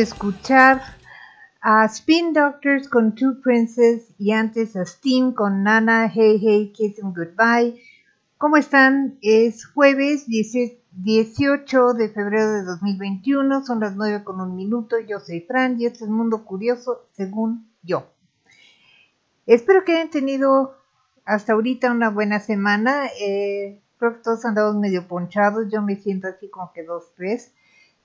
escuchar a Spin Doctors con Two Princes y antes a Steam con Nana, Hey Hey, Kiss and Goodbye. ¿Cómo están? Es jueves 18 18 de febrero de 2021, son las 9 con un minuto. Yo soy Fran y este es Mundo Curioso según yo. Espero que hayan tenido hasta ahorita una buena semana. Eh, creo que todos andamos medio ponchados. Yo me siento así como que dos, tres.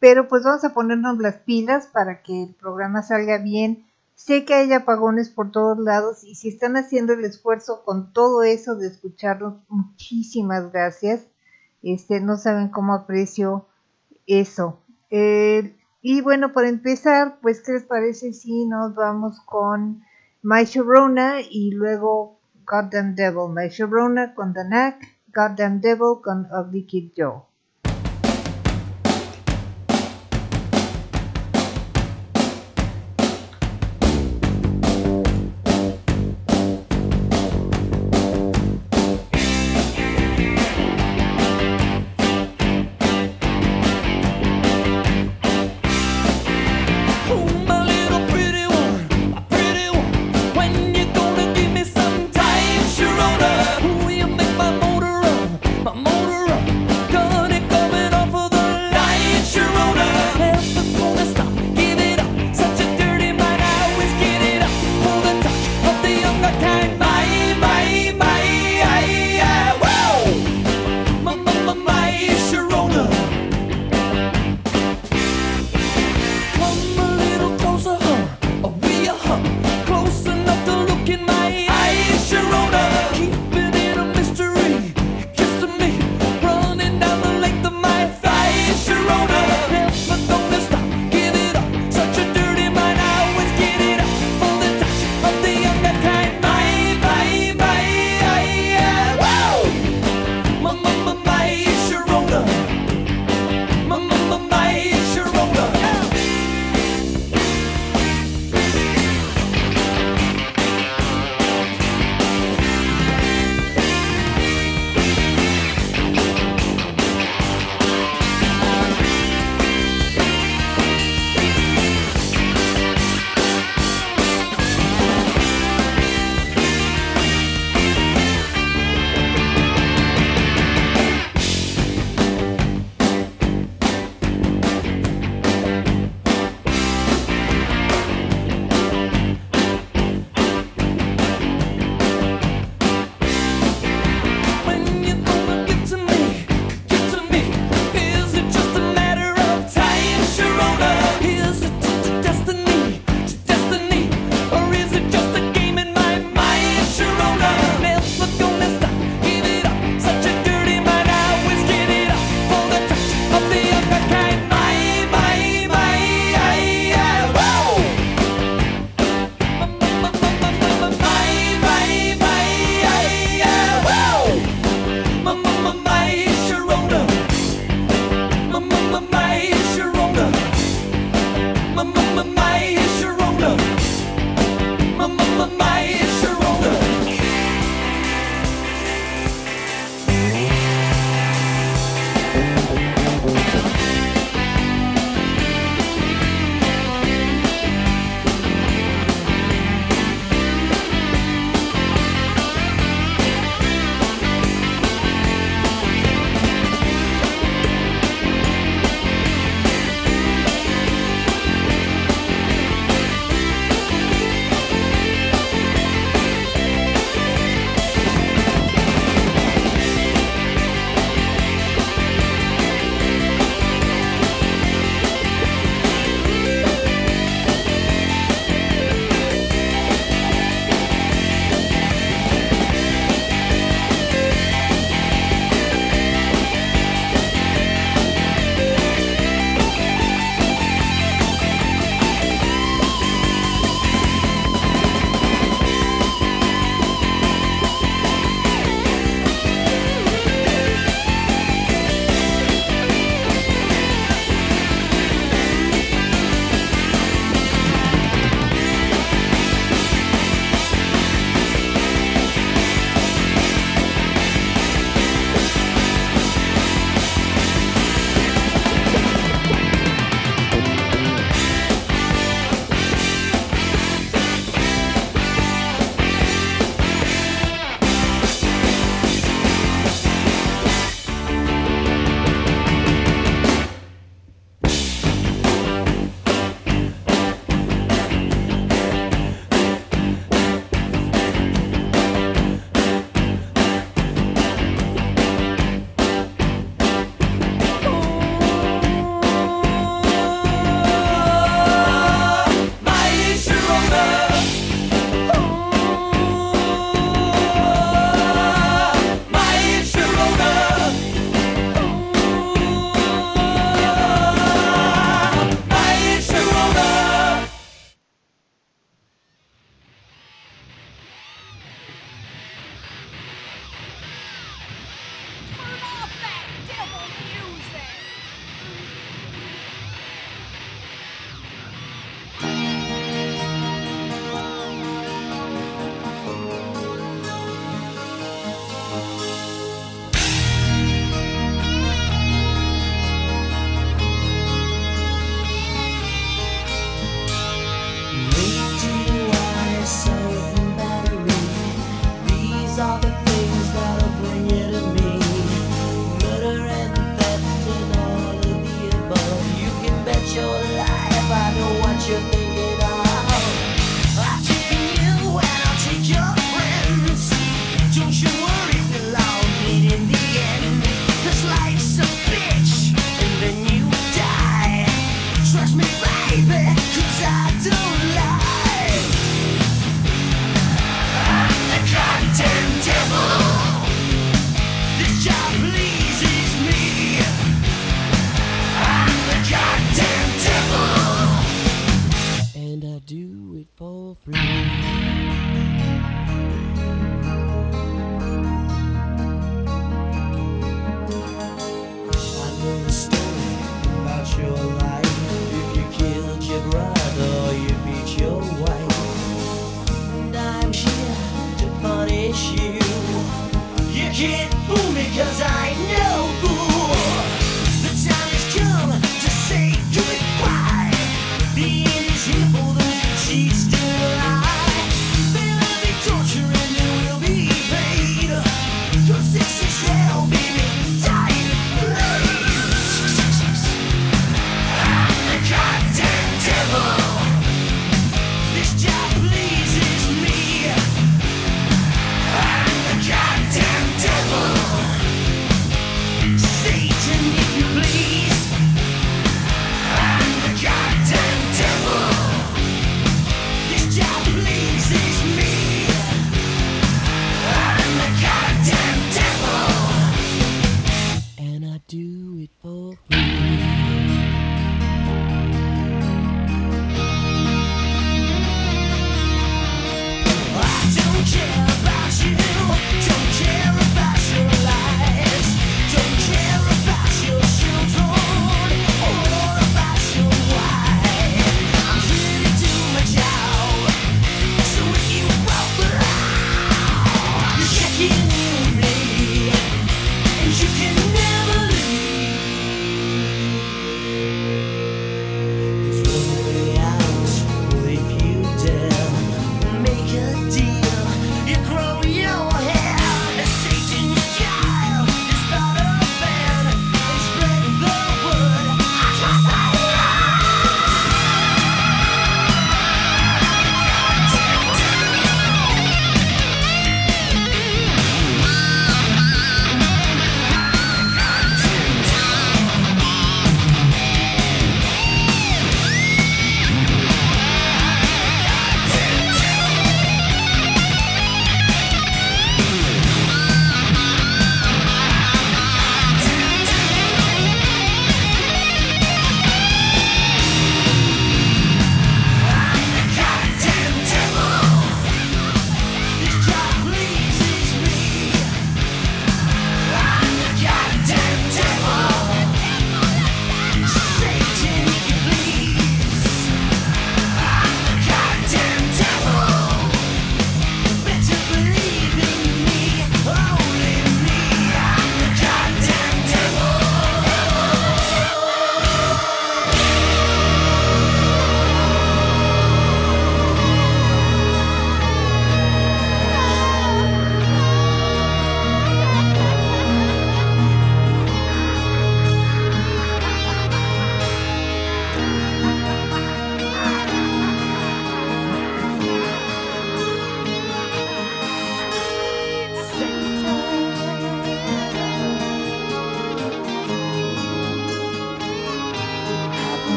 Pero pues vamos a ponernos las pilas para que el programa salga bien. Sé que hay apagones por todos lados y si están haciendo el esfuerzo con todo eso de escucharnos, muchísimas gracias. Este, no saben cómo aprecio eso. Eh, y bueno, para empezar, pues, ¿qué les parece si nos vamos con My Sharona y luego Goddamn Devil? My Sharona con The Knack, Goddamn Devil con Ugly Kid Joe.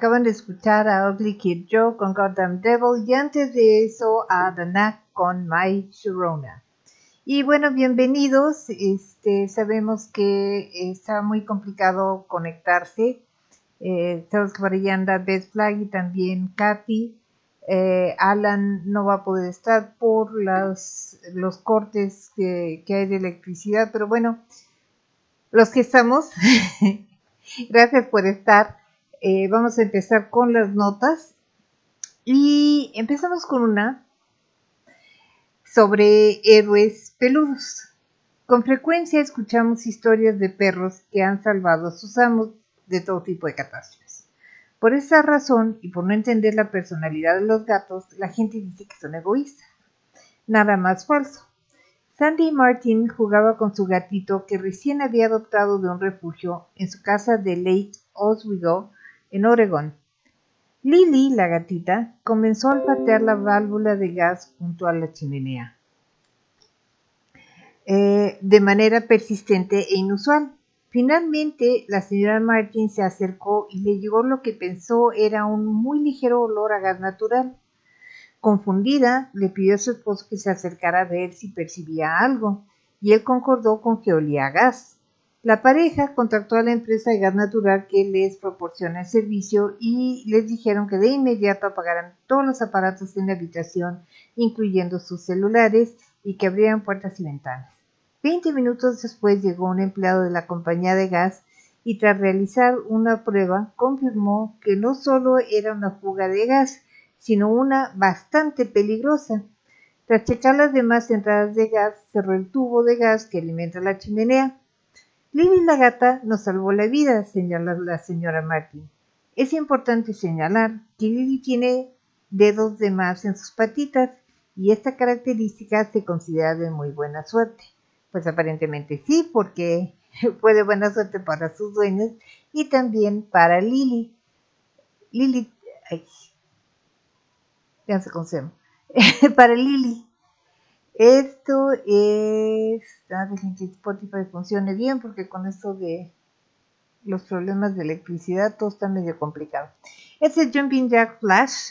Acaban de escuchar a Ugly Kid Joe con Goddamn Devil y antes de eso a The con My Sharona. Y bueno, bienvenidos. Este, sabemos que está muy complicado conectarse. Eh, sabemos que por ahí anda Beth Flag y también Katy. Eh, Alan no va a poder estar por los cortes que hay de electricidad, pero bueno, los que estamos, gracias por estar. Eh, vamos a empezar con las notas y empezamos con una sobre héroes peludos. Con frecuencia escuchamos historias de perros que han salvado a sus amos de todo tipo de catástrofes. Por esa razón y por no entender la personalidad de los gatos, la gente dice que son egoístas. Nada más falso. Sandy Martin jugaba con su gatito que recién había adoptado de un refugio en su casa de Lake Oswego, en Oregón. Lily, la gatita, comenzó a olfatear la válvula de gas junto a la chimenea eh, de manera persistente e inusual. Finalmente, la señora Martin se acercó y le llegó lo que pensó era un muy ligero olor a gas natural. Confundida, le pidió a su esposo que se acercara a ver si percibía algo, y él concordó con que olía a gas. La pareja contactó a la empresa de gas natural que les proporciona el servicio y les dijeron que de inmediato apagaran todos los aparatos en la habitación, incluyendo sus celulares, y que abrieran puertas y ventanas. Veinte minutos después llegó un empleado de la compañía de gas y tras realizar una prueba confirmó que no solo era una fuga de gas, sino una bastante peligrosa. Tras checar las demás entradas de gas, cerró el tubo de gas que alimenta la chimenea. Lily la gata nos salvó la vida, señala la señora Martin. Es importante señalar que Lily tiene dedos de más en sus patitas y esta característica se considera de muy buena suerte. Pues aparentemente sí, porque fue de buena suerte para sus dueños y también para Lily. Lily, ay, ya se para Lily. Esto es, ah, dejen que Spotify funcione bien porque con esto de los problemas de electricidad todo está medio complicado. Este es Jumping Jack Flash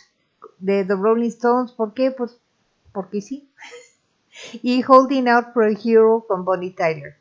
de The Rolling Stones. ¿Por qué? Pues porque sí. y Holding Out for a Hero con Bonnie Tyler.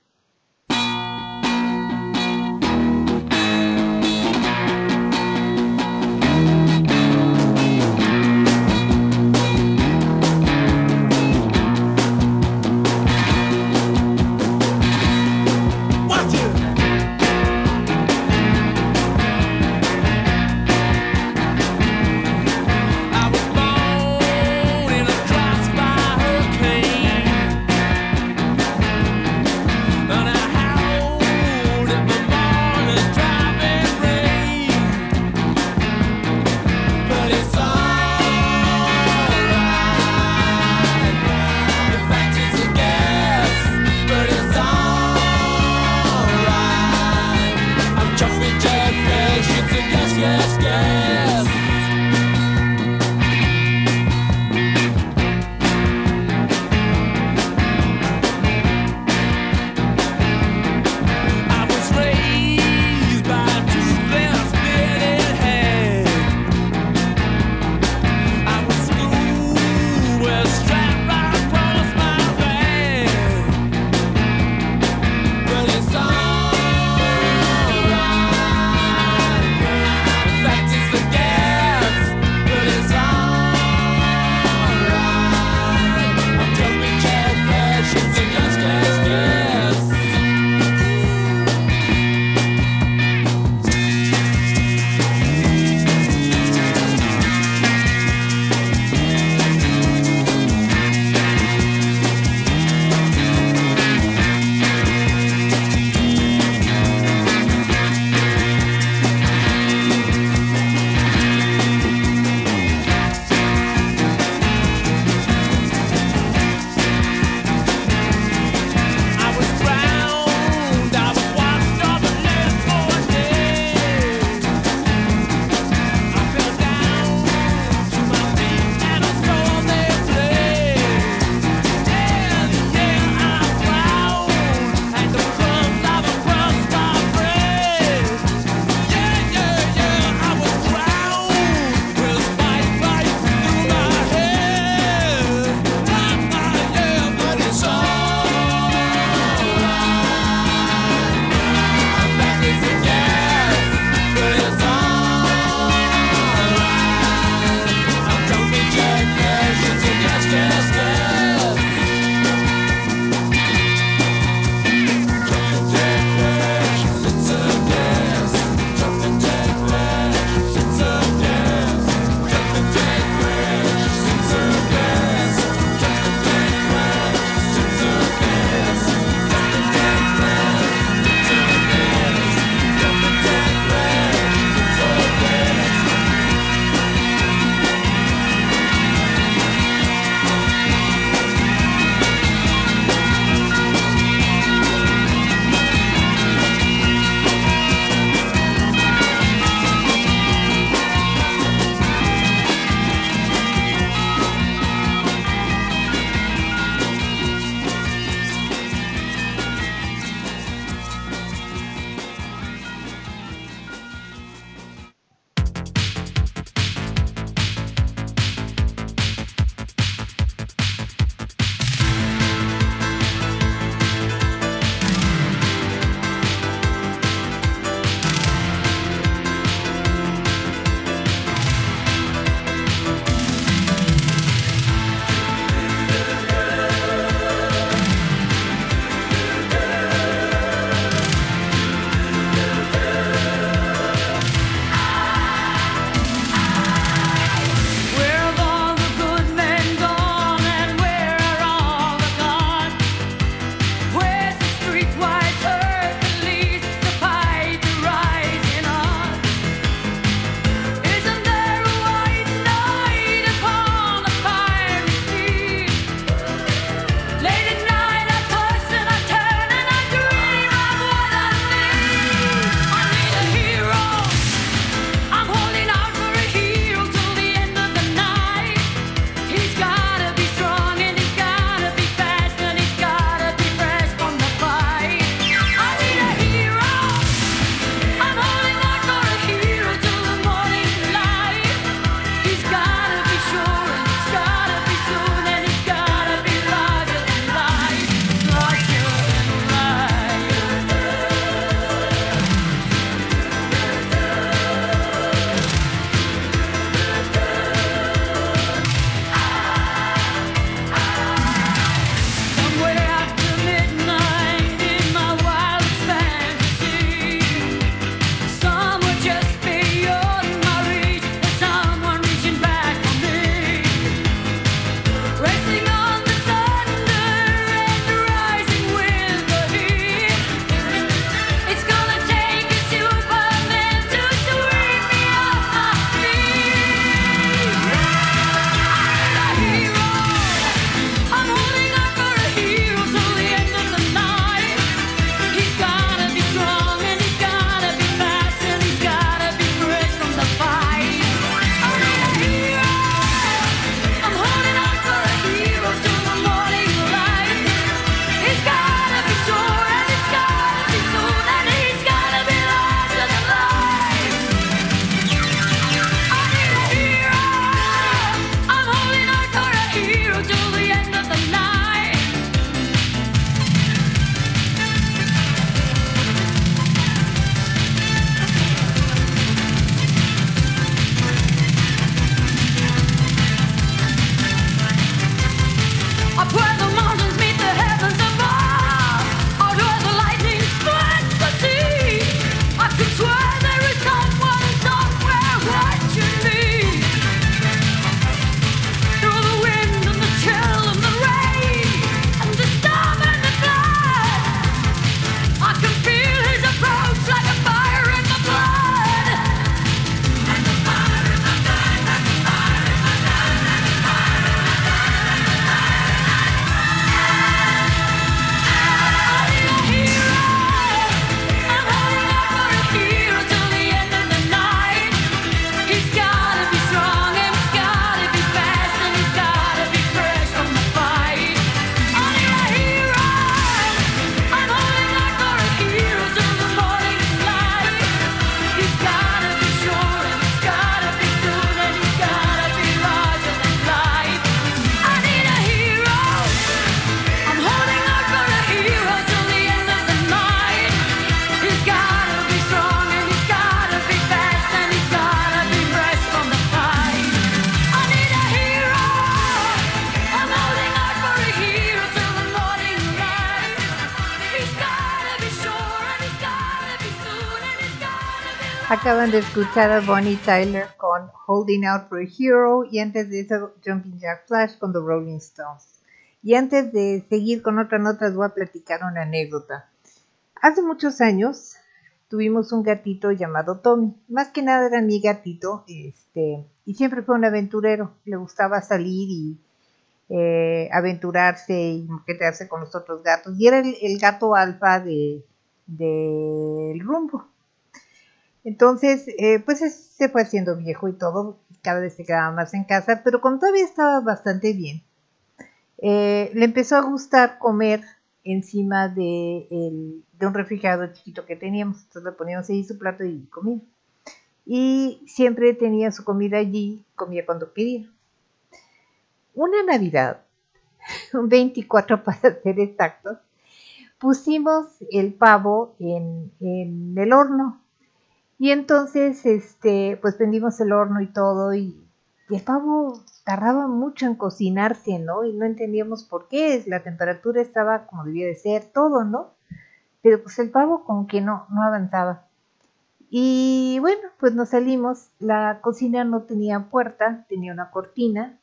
Acaban de escuchar a Bonnie Tyler con Holding Out for a Hero y antes de eso Jumping Jack Flash con The Rolling Stones. Y antes de seguir con otra nota, les voy a platicar una anécdota. Hace muchos años tuvimos un gatito llamado Tommy. Más que nada era mi gatito, este, y siempre fue un aventurero. Le gustaba salir y eh, aventurarse y moquetearse con los otros gatos. Y era el, gato alfa de del rumbo. Entonces, eh, pues es- se fue haciendo viejo y todo, cada vez se quedaba más en casa, pero cuando todavía estaba bastante bien, eh, le empezó a gustar comer encima de, un refrigerador chiquito que teníamos. Entonces le poníamos ahí su plato y comía. Y siempre tenía su comida allí, comía cuando quería. Una Navidad, un 24 para ser exactos, pusimos el pavo en el horno. Y entonces, este, pues prendimos el horno y todo, y, y el pavo tardaba mucho en cocinarse, ¿no? Y no entendíamos por qué, la temperatura estaba como debía de ser, todo, ¿no? Pero pues el pavo como que no, no avanzaba. Y bueno, pues nos salimos, la cocina no tenía puerta, tenía una cortina,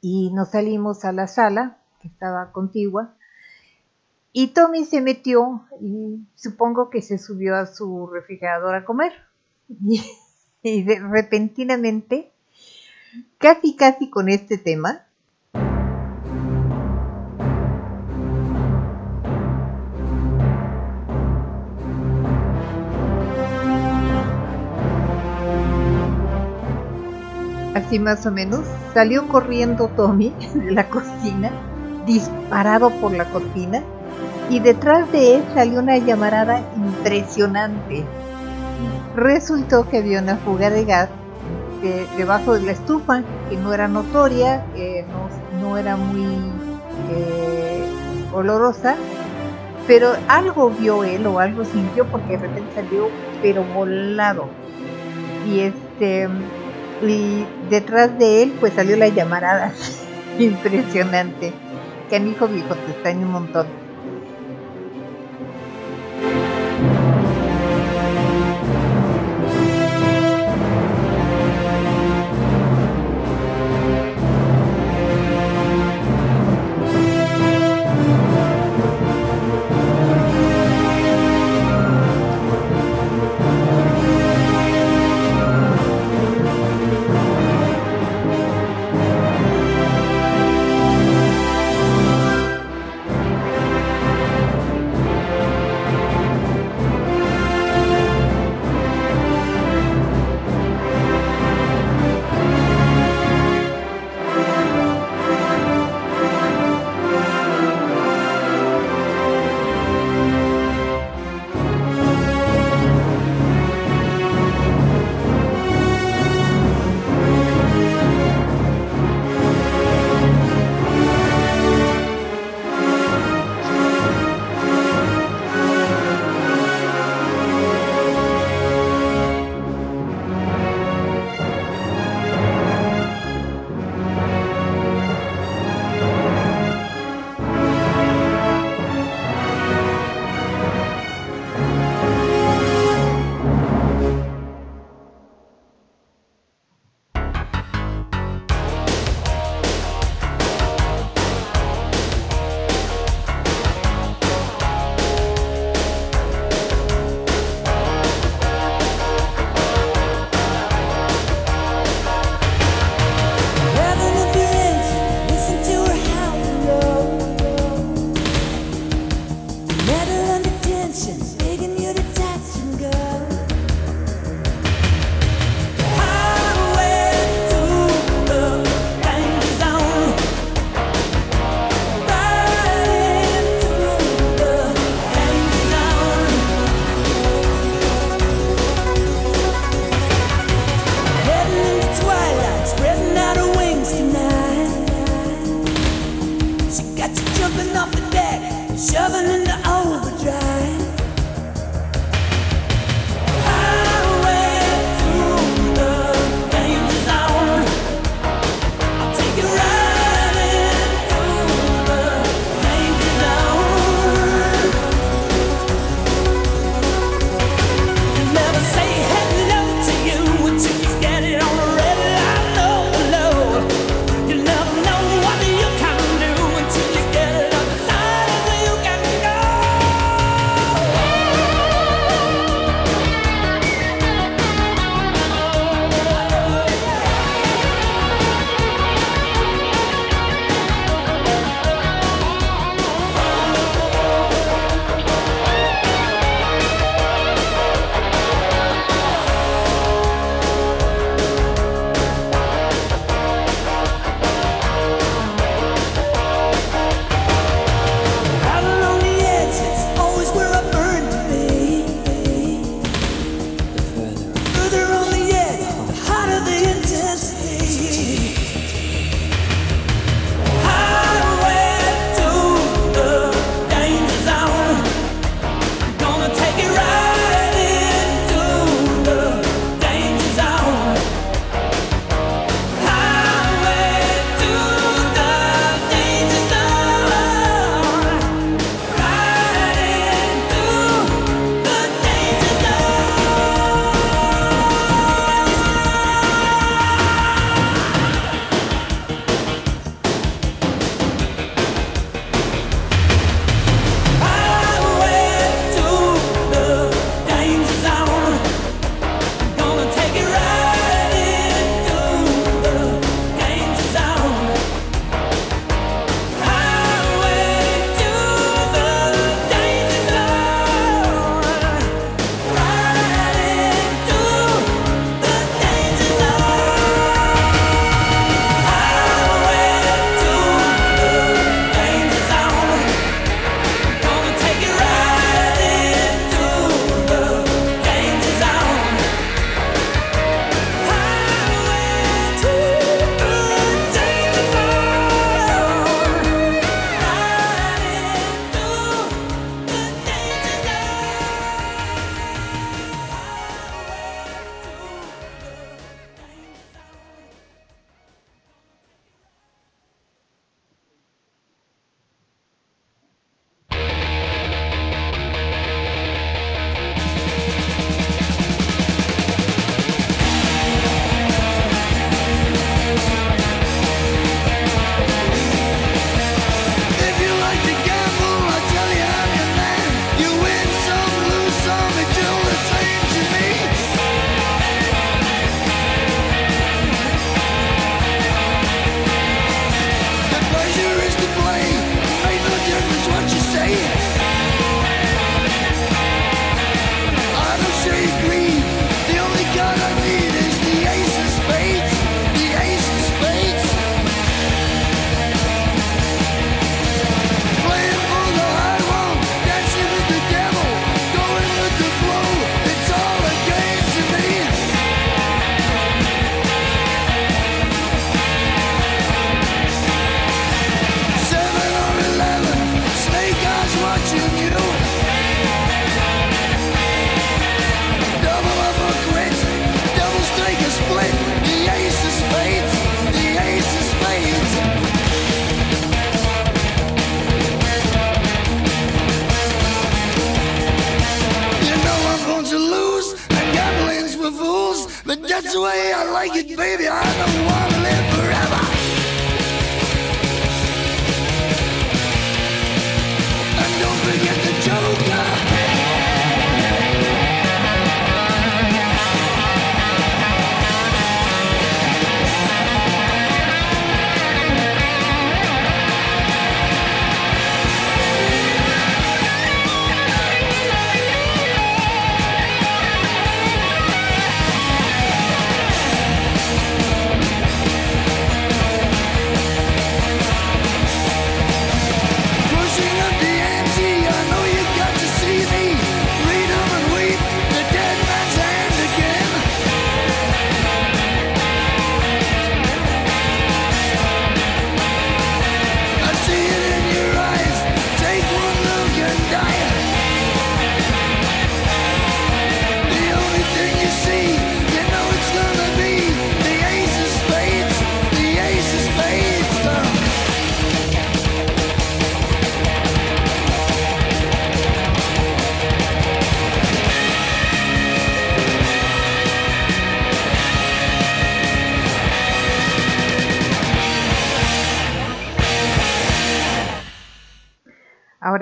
y nos salimos a la sala, que estaba contigua, y Tommy se metió y supongo que se subió a su refrigerador a comer. Y, repentinamente, casi casi con este tema, así más o menos, salió corriendo Tommy de la cocina, disparado por la cortina, y detrás de él salió una llamarada impresionante. Resultó que había una fuga de gas de- debajo de la estufa, que no era notoria, no, no era muy eh, olorosa, pero algo vio él o algo sintió porque de repente salió pero volado. Y este y detrás de él pues salió la llamarada impresionante. Canijo viejo, te extraño un montón.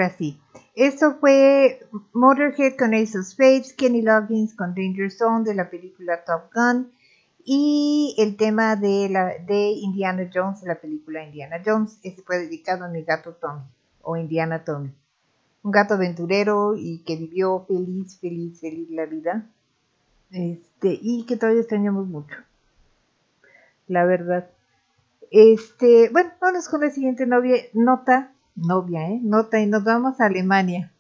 Ahora esto fue Motorhead con Ace of Spades, Kenny Loggins con Danger Zone de la película Top Gun y el tema de Indiana Jones de la película Indiana Jones. Este fue dedicado a mi gato Tommy o Indiana Tommy. Un gato aventurero y que vivió feliz, feliz, feliz la vida. Este, y que todavía extrañamos mucho. La verdad. Este, bueno, vamos con la siguiente novia, nota, novia, ¿eh? Nota, y nos vamos a Alemania.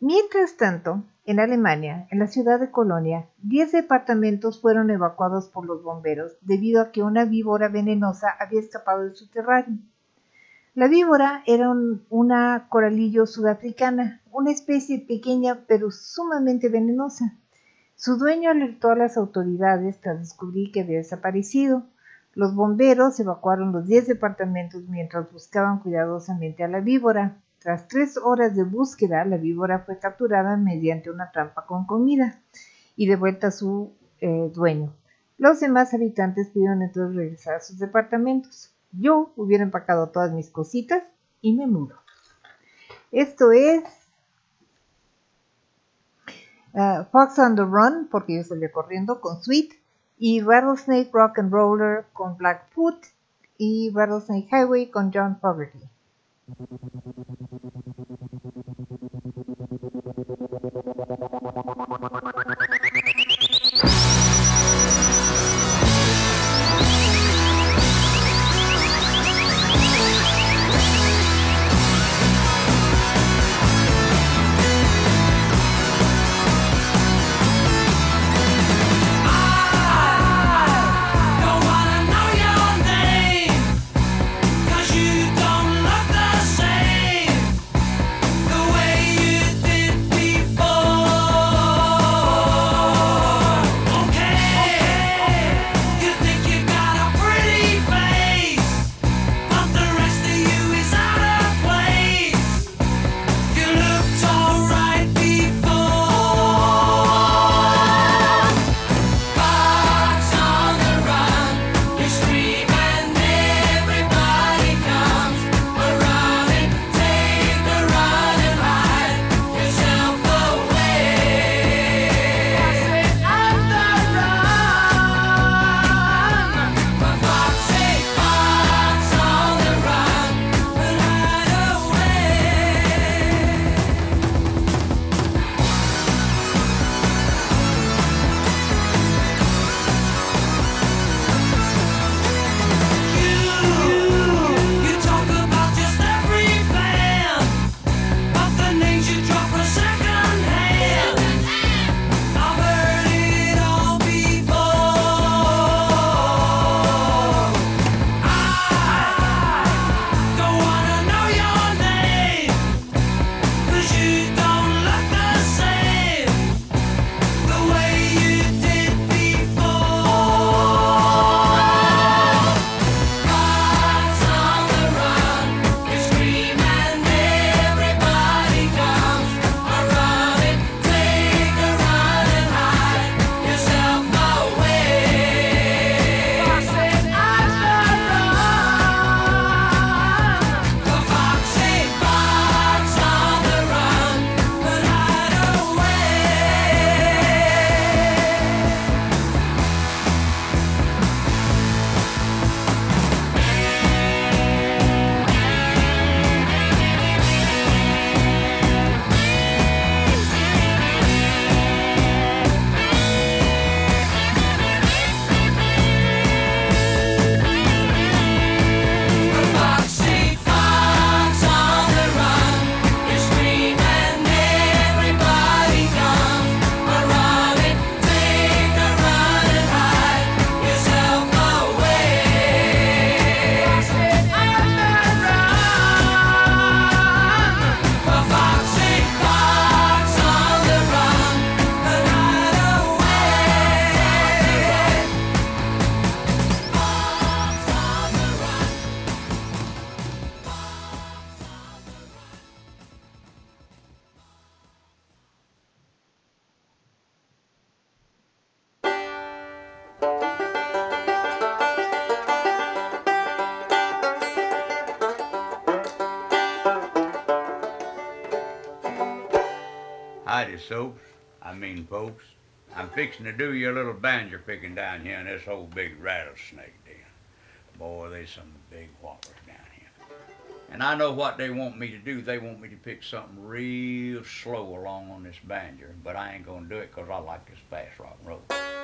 Mientras tanto, en Alemania, en la ciudad de Colonia, 10 departamentos fueron evacuados por los bomberos debido a que una víbora venenosa había escapado de su terrario. La víbora era un- una coralillo sudafricana, una especie pequeña pero sumamente venenosa. Su dueño alertó a las autoridades tras descubrir que había desaparecido. Los bomberos evacuaron los 10 departamentos mientras buscaban cuidadosamente a la víbora. Tras tres horas de búsqueda, la víbora fue capturada mediante una trampa con comida y devuelta a su eh, dueño. Los demás habitantes pidieron entonces regresar a sus departamentos. Yo hubiera empacado todas mis cositas y me mudo. Esto es uh, Fox on the Run, porque yo salía corriendo con Sweet, y Rattlesnake Rock and Roller con Blackfoot, y Rattlesnake Highway con John Fogerty. Righty, soaps. I mean, folks, I'm fixing to do your little banjo picking down here in this whole big rattlesnake den. Boy, there's some big whoppers down here. And I know what they want me to do. They want me to pick something real slow along on this banjo, but I ain't gonna do it 'cause I like this fast rock and roll.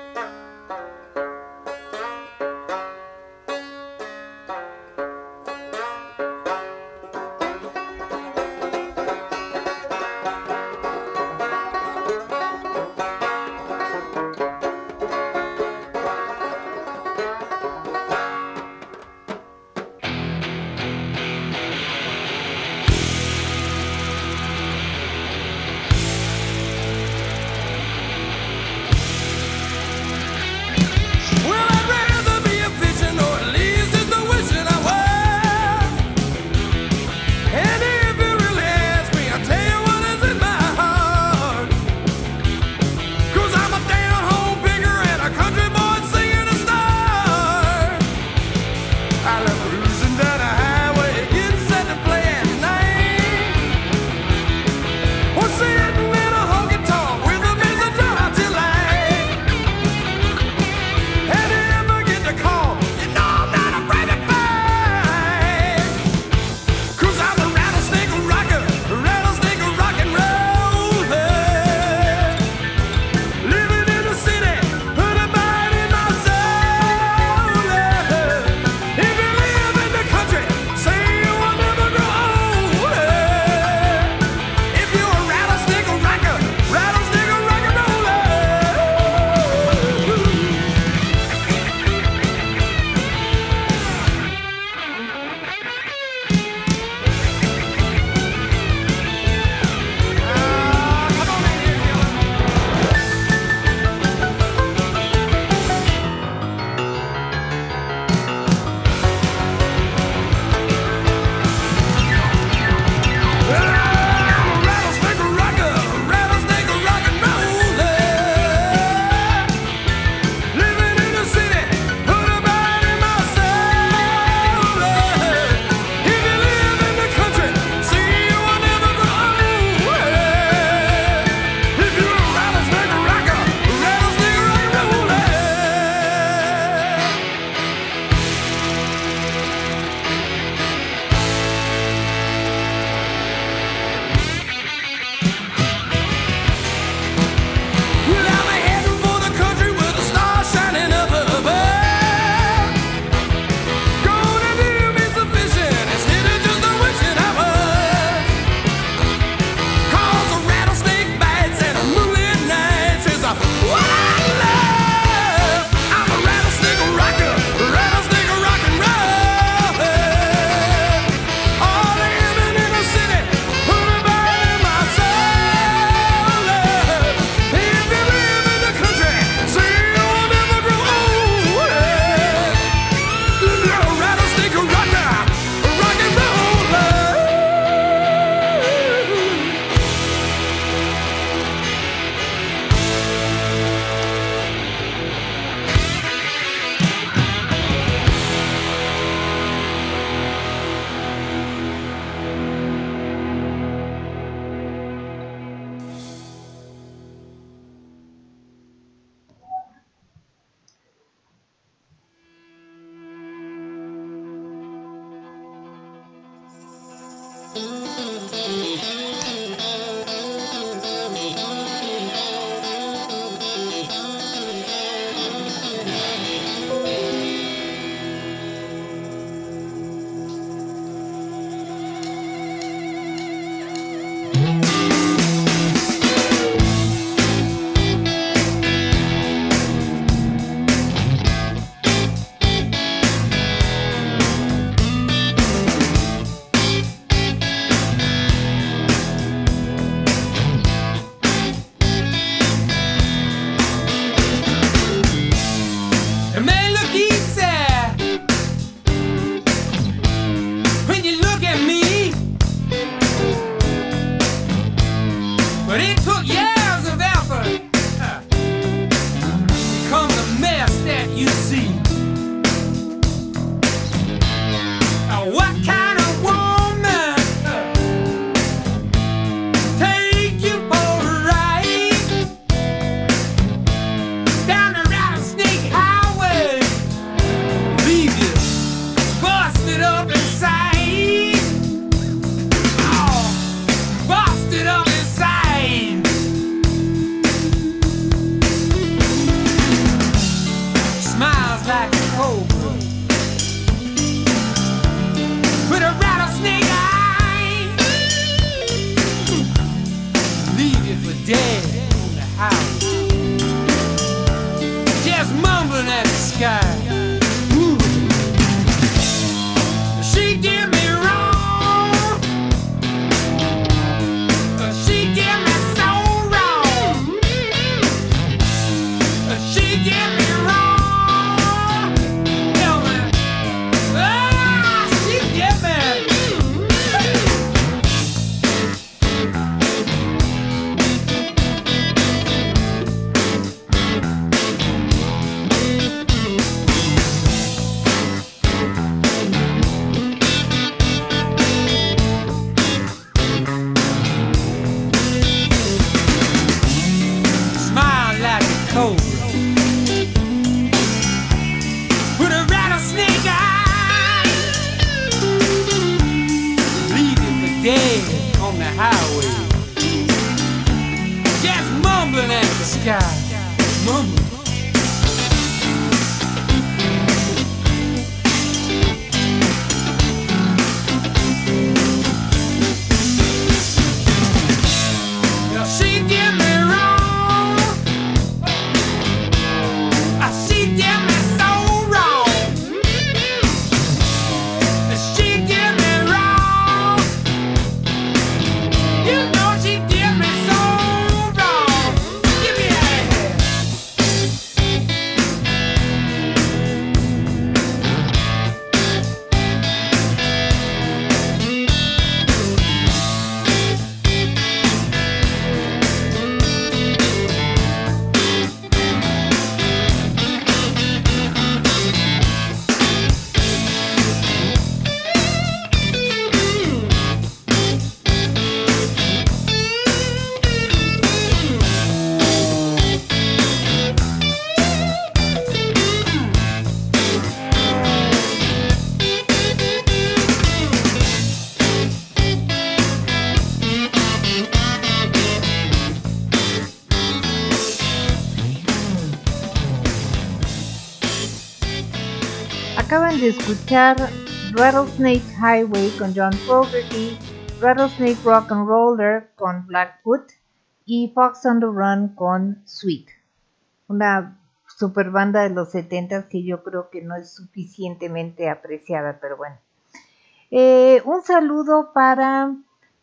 De escuchar Rattlesnake Highway con John Fogerty, Rattlesnake Rock and Roller con Blackfoot y Fox on the Run con Sweet. Una super banda de los 70 que yo creo que no es suficientemente apreciada, pero bueno. Eh, un saludo para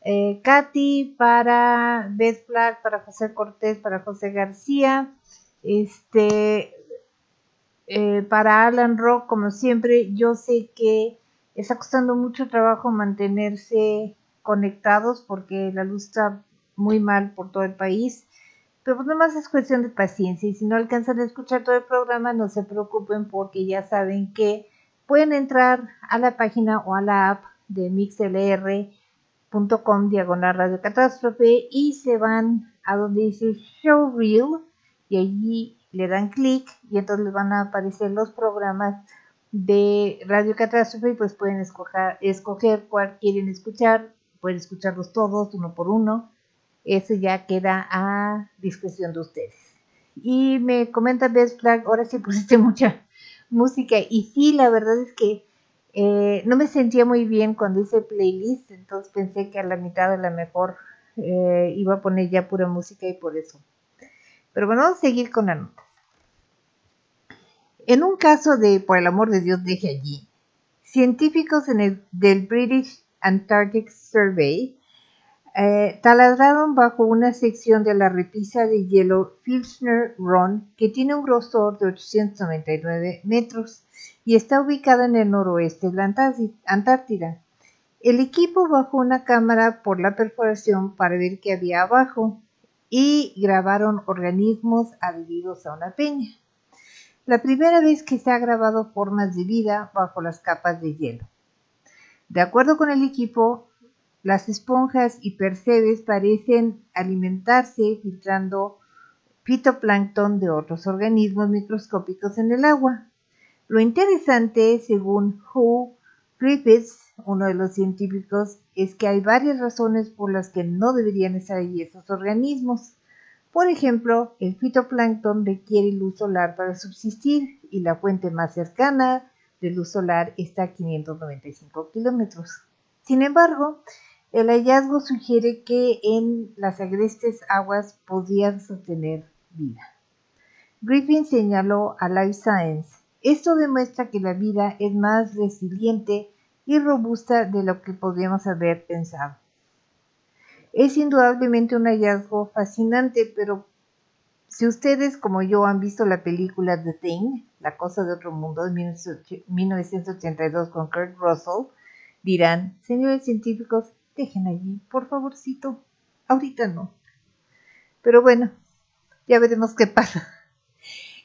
eh, Katy, para Beth Flag, para José Cortés, para José García, este, eh, para Alan Rock, como siempre, yo sé que está costando mucho trabajo mantenerse conectados porque la luz está muy mal por todo el país. Pero pues nomás es cuestión de paciencia y si no alcanzan a escuchar todo el programa no se preocupen porque ya saben que pueden entrar a la página o a la app de mixlr.com diagonal radio catástrofe y se van a donde dice show reel y allí le dan clic y entonces les van a aparecer los programas de Radio Catástrofe y pues pueden escoger, escoger cuál quieren escuchar, pueden escucharlos todos uno por uno, eso ya queda a discreción de ustedes. Y me comenta Best Flag, ahora sí pusiste mucha música y sí, la verdad es que eh, no me sentía muy bien cuando hice playlist, entonces pensé que a la mitad a la mejor eh, iba a poner ya pura música y por eso. Pero bueno, vamos a seguir con la nota. En un caso de, por el amor de Dios, deje allí, científicos en el, del British Antarctic Survey eh, taladraron bajo una sección de la repisa de hielo Filchner Run que tiene un grosor de 899 metros y está ubicada en el noroeste de la Antárti- Antártida. El equipo bajó una cámara por la perforación para ver qué había abajo y grabaron organismos adheridos a una peña. La primera vez que se ha grabado formas de vida bajo las capas de hielo. De acuerdo con el equipo, las esponjas y percebes parecen alimentarse filtrando fitoplancton de otros organismos microscópicos en el agua. Lo interesante, según Hugh Griffiths, uno de los científicos, es que hay varias razones por las que no deberían estar allí esos organismos. Por ejemplo, el fitoplancton requiere luz solar para subsistir y la fuente más cercana de luz solar está a 595 kilómetros. Sin embargo, el hallazgo sugiere que en las agrestes aguas podían sostener vida. Griffin señaló a Life Science, esto demuestra que la vida es más resiliente y robusta de lo que podríamos haber pensado. Es indudablemente un hallazgo fascinante, pero si ustedes como yo han visto la película The Thing, La cosa de otro mundo de 1982 con Kurt Russell, dirán, señores científicos, dejen allí, por favorcito. Ahorita no. Pero bueno, ya veremos qué pasa.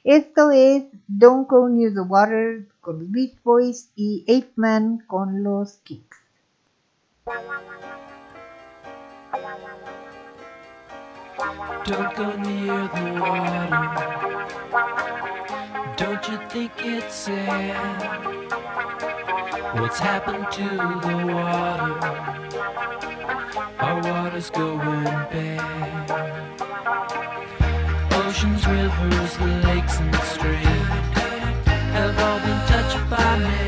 Esto es Don't Go Near the Water con los Beach Boys y Ape Man con los Kicks. Don't go near the water. Don't you think it's sad? What's happened to the water? Our water's going bad. Oceans, rivers, lakes, and streams have all been touched by man.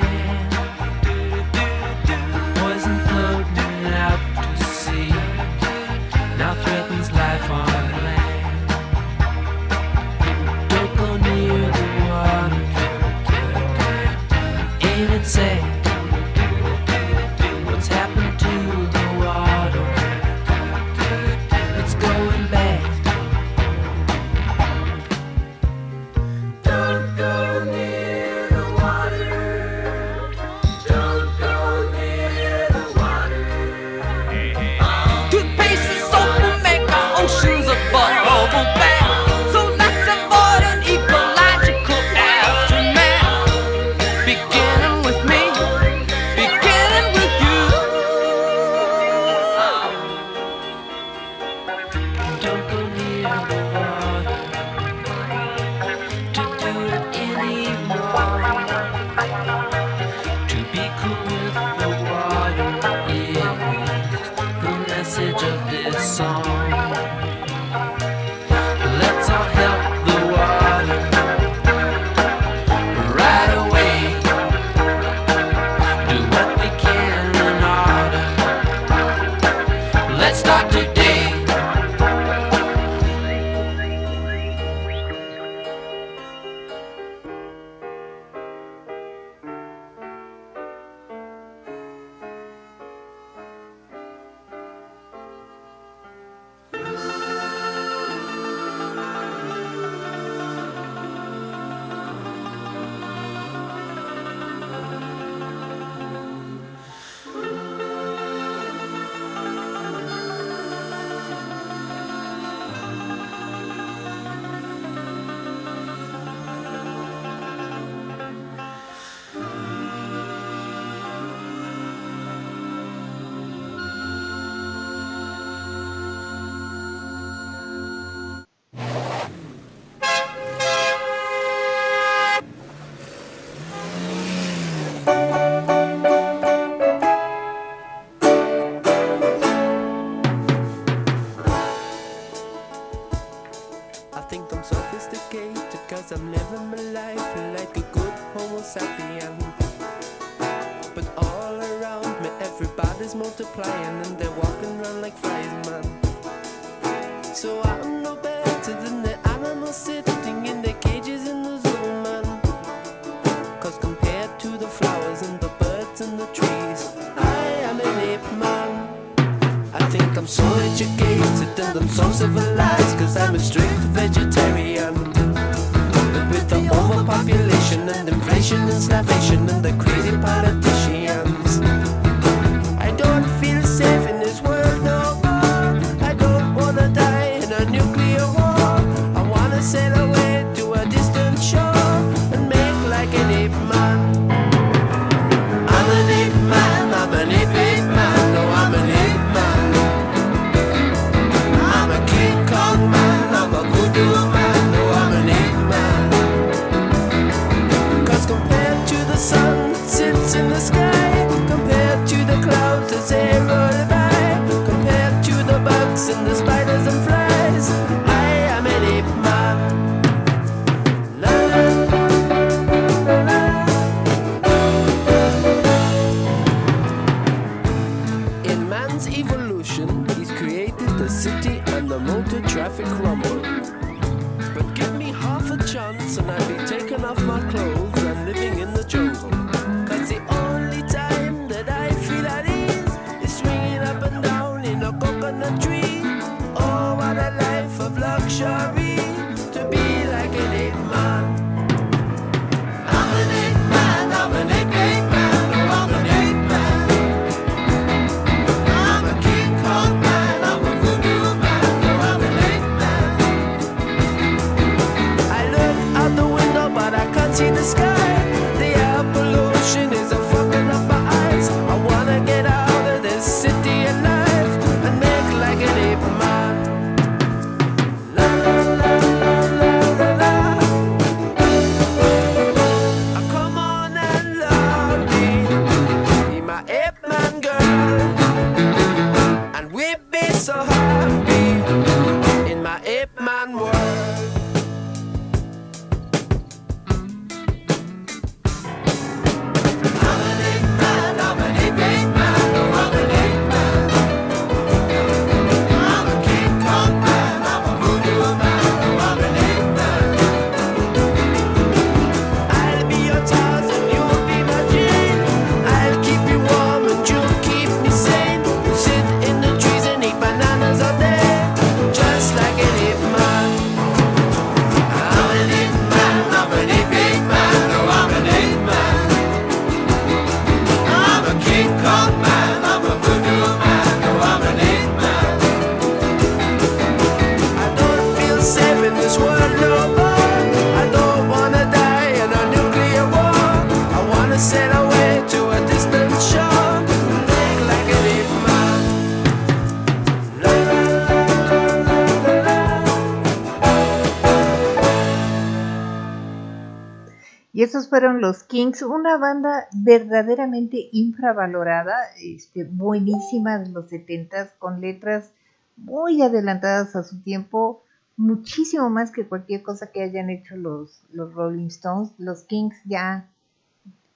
Los Kings, una banda verdaderamente infravalorada, este, buenísima de los 70 con letras muy adelantadas a su tiempo, muchísimo más que cualquier cosa que hayan hecho los, Rolling Stones. Los Kings ya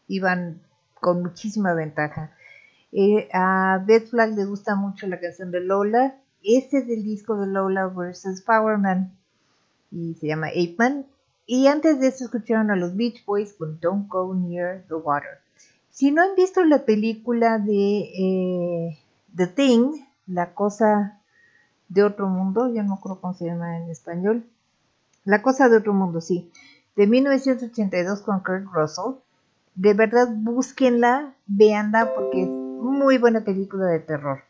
iban con muchísima ventaja. Eh, a Beth Flag le gusta mucho la canción de Lola. Este es del disco de Lola vs. Powerman y se llama Ape Man. Y antes de eso escucharon a los Beach Boys con Don't Go Near the Water. Si no han visto la película de eh, The Thing, La Cosa de Otro Mundo, ya no acuerdo cómo se llama en español, La Cosa de Otro Mundo, sí, de 1982 con Kurt Russell, de verdad búsquenla, véanla porque es muy buena película de terror.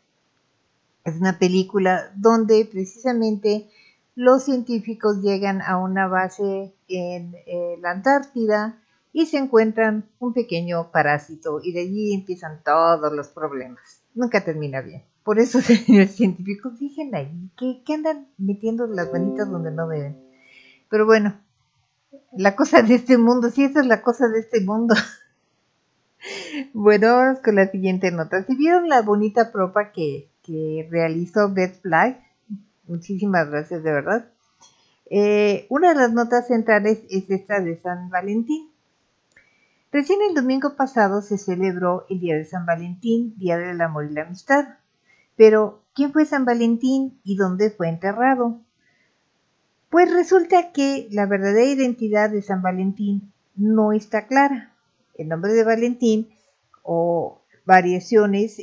Es una película donde precisamente los científicos llegan a una base en eh, la Antártida y se encuentran un pequeño parásito y de allí empiezan todos los problemas. Nunca termina bien. Por eso los científicos dicen ahí que, andan metiendo las manitas donde no deben. Pero bueno, la cosa de este mundo, sí, esa es la cosa de este mundo. Bueno, vamos con la siguiente nota. Si vieron la bonita propa que, realizó Beth muchísimas gracias de verdad. Eh, una de las notas centrales es esta de San Valentín. Recién el domingo pasado se celebró el Día de San Valentín, Día del Amor y la Amistad. Pero, ¿quién fue San Valentín y dónde fue enterrado? Pues resulta que la verdadera identidad de San Valentín no está clara. El nombre de Valentín o variaciones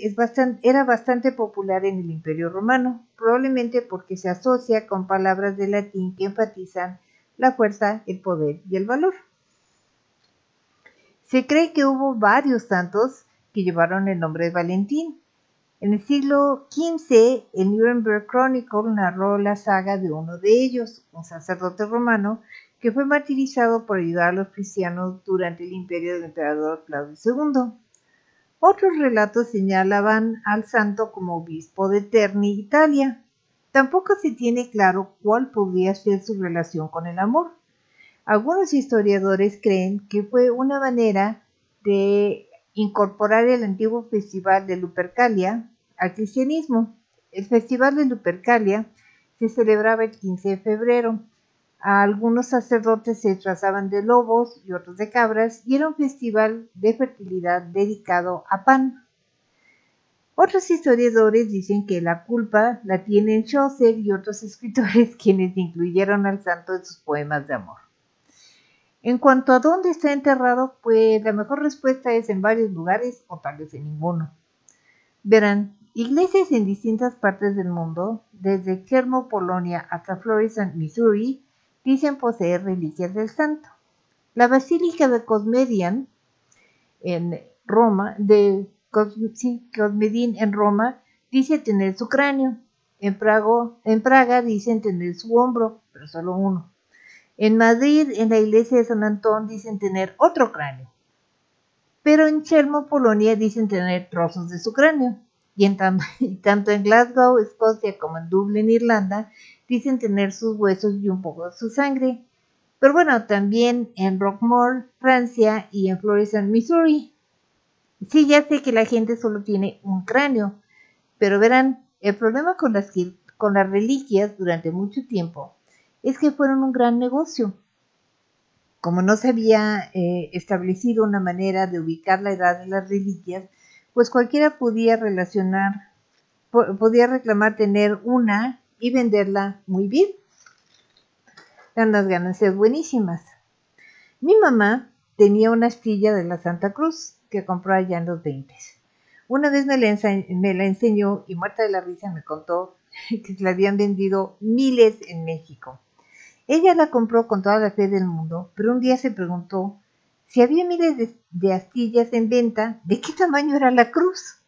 era bastante popular en el Imperio Romano, probablemente porque se asocia con palabras de latín que enfatizan la fuerza, el poder y el valor. Se cree que hubo varios santos que llevaron el nombre de Valentín. En el siglo XV, el Nuremberg Chronicle narró la saga de uno de ellos, un sacerdote romano, que fue martirizado por ayudar a los cristianos durante el imperio del emperador Claudio II. Otros relatos señalaban al santo como obispo de Terni, Italia. Tampoco se tiene claro cuál podría ser su relación con el amor. Algunos historiadores creen que fue una manera de incorporar el antiguo festival de Lupercalia al cristianismo. El festival de Lupercalia se celebraba el 15 de febrero. Algunos sacerdotes se disfrazaban de lobos y otros de cabras y era un festival de fertilidad dedicado a Pan. Otros historiadores dicen que la culpa la tienen Chaucer y otros escritores quienes incluyeron al santo en sus poemas de amor. En cuanto a dónde está enterrado, pues la mejor respuesta es en varios lugares o tal vez en ninguno. Verán, iglesias en distintas partes del mundo, desde Kermo, Polonia, hasta Florissant, Missouri, dicen poseer reliquias del santo. La Basílica de Cosmedian en Roma, de sí, Cosmedin en Roma, dice tener su cráneo. En, Prago- en Praga dicen tener su hombro, pero solo uno. En Madrid, en la iglesia de San Antón, dicen tener otro cráneo. Pero en Chelmo, Polonia, dicen tener trozos de su cráneo. Y en tanto en Glasgow, Escocia, como en Dublín, Irlanda, dicen tener sus huesos y un poco de su sangre. Pero bueno, también en Rockmore, Francia, y en Florissant, Missouri. Sí, ya sé que la gente solo tiene un cráneo, pero verán, el problema con las, con las reliquias durante mucho tiempo es que fueron un gran negocio. Como no se había eh, establecido una manera de ubicar la edad de las reliquias, pues cualquiera podía relacionar, po- podía reclamar tener una y venderla muy bien. Dan las ganancias buenísimas. Mi mamá tenía una astilla de la Santa Cruz que compró allá en los 20. Una vez me la, enseñó y muerta de la risa me contó que la habían vendido miles en México. Ella la compró con toda la fe del mundo, pero un día se preguntó si había miles de astillas en venta, ¿de qué tamaño era la cruz?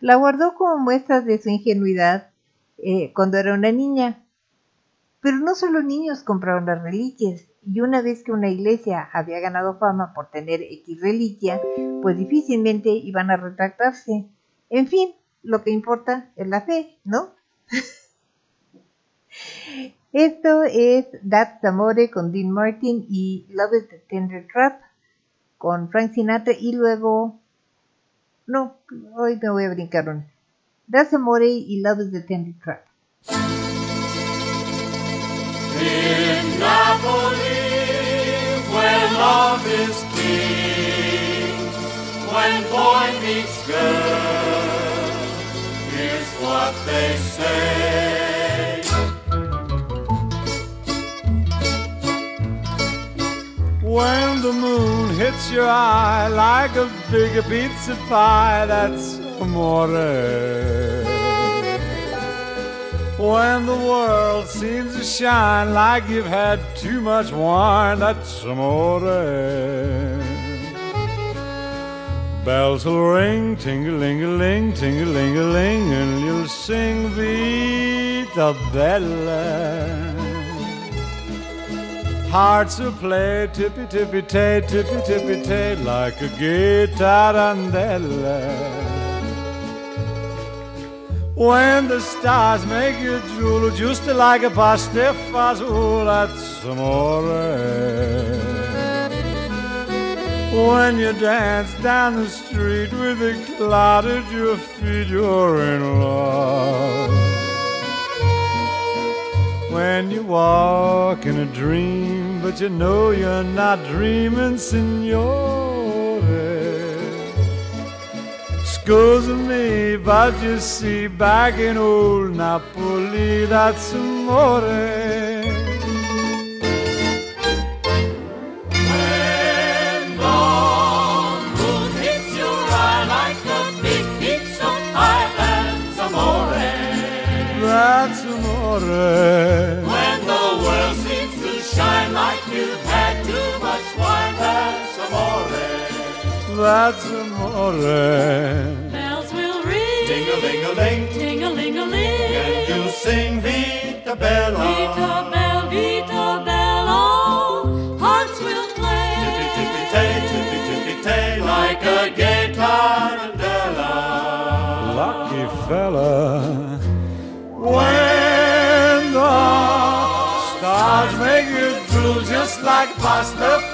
La guardó como muestra de su ingenuidad eh, cuando era una niña. Pero no solo niños compraron las reliquias, y una vez que una iglesia había ganado fama por tener X reliquia, pues difícilmente iban a retractarse. En fin, lo que importa es la fe, ¿no? Esto es That's Amore con Dean Martin y Love is the Tender Trap con Frank Sinatra y luego... No, hoy me voy a brincar una. That's Amore y Love is the Tender Trap. In Napoli, where love is king, when boy meets girl, here's what they say. When the moon hits your eye like a big pizza pie, that's amore. When the world seems to shine like you've had too much wine, that's amore. Bells will ring, ting-a-ling-a-ling, ting-a-ling-a-ling, and you'll sing Vita Bella. Hearts will play tippy tippy tay, tippy tippy tay, like a gay tarantella. When the stars make you drool, just like a pasta fazool, that's amore. When you dance down the street with a cloud at your feet, you're in love. When you walk in a dream, but you know you're not dreaming, signore. Excuse me, but you see, back in old Napoli, that's amore. When the moon hits your eye like a big pizza that's amore. That's amore. That's amore. Bells will ring, Ding-a-ling-a-ling, ting-a-ling-a-ling. and you'll sing Vita Bella. Vita bella, vita bella, hearts will play. Tippy tippy tay, tippy tippy tay, like a gay tarantella. Lucky fella. When the stars make you drool just like pasta fazool, that's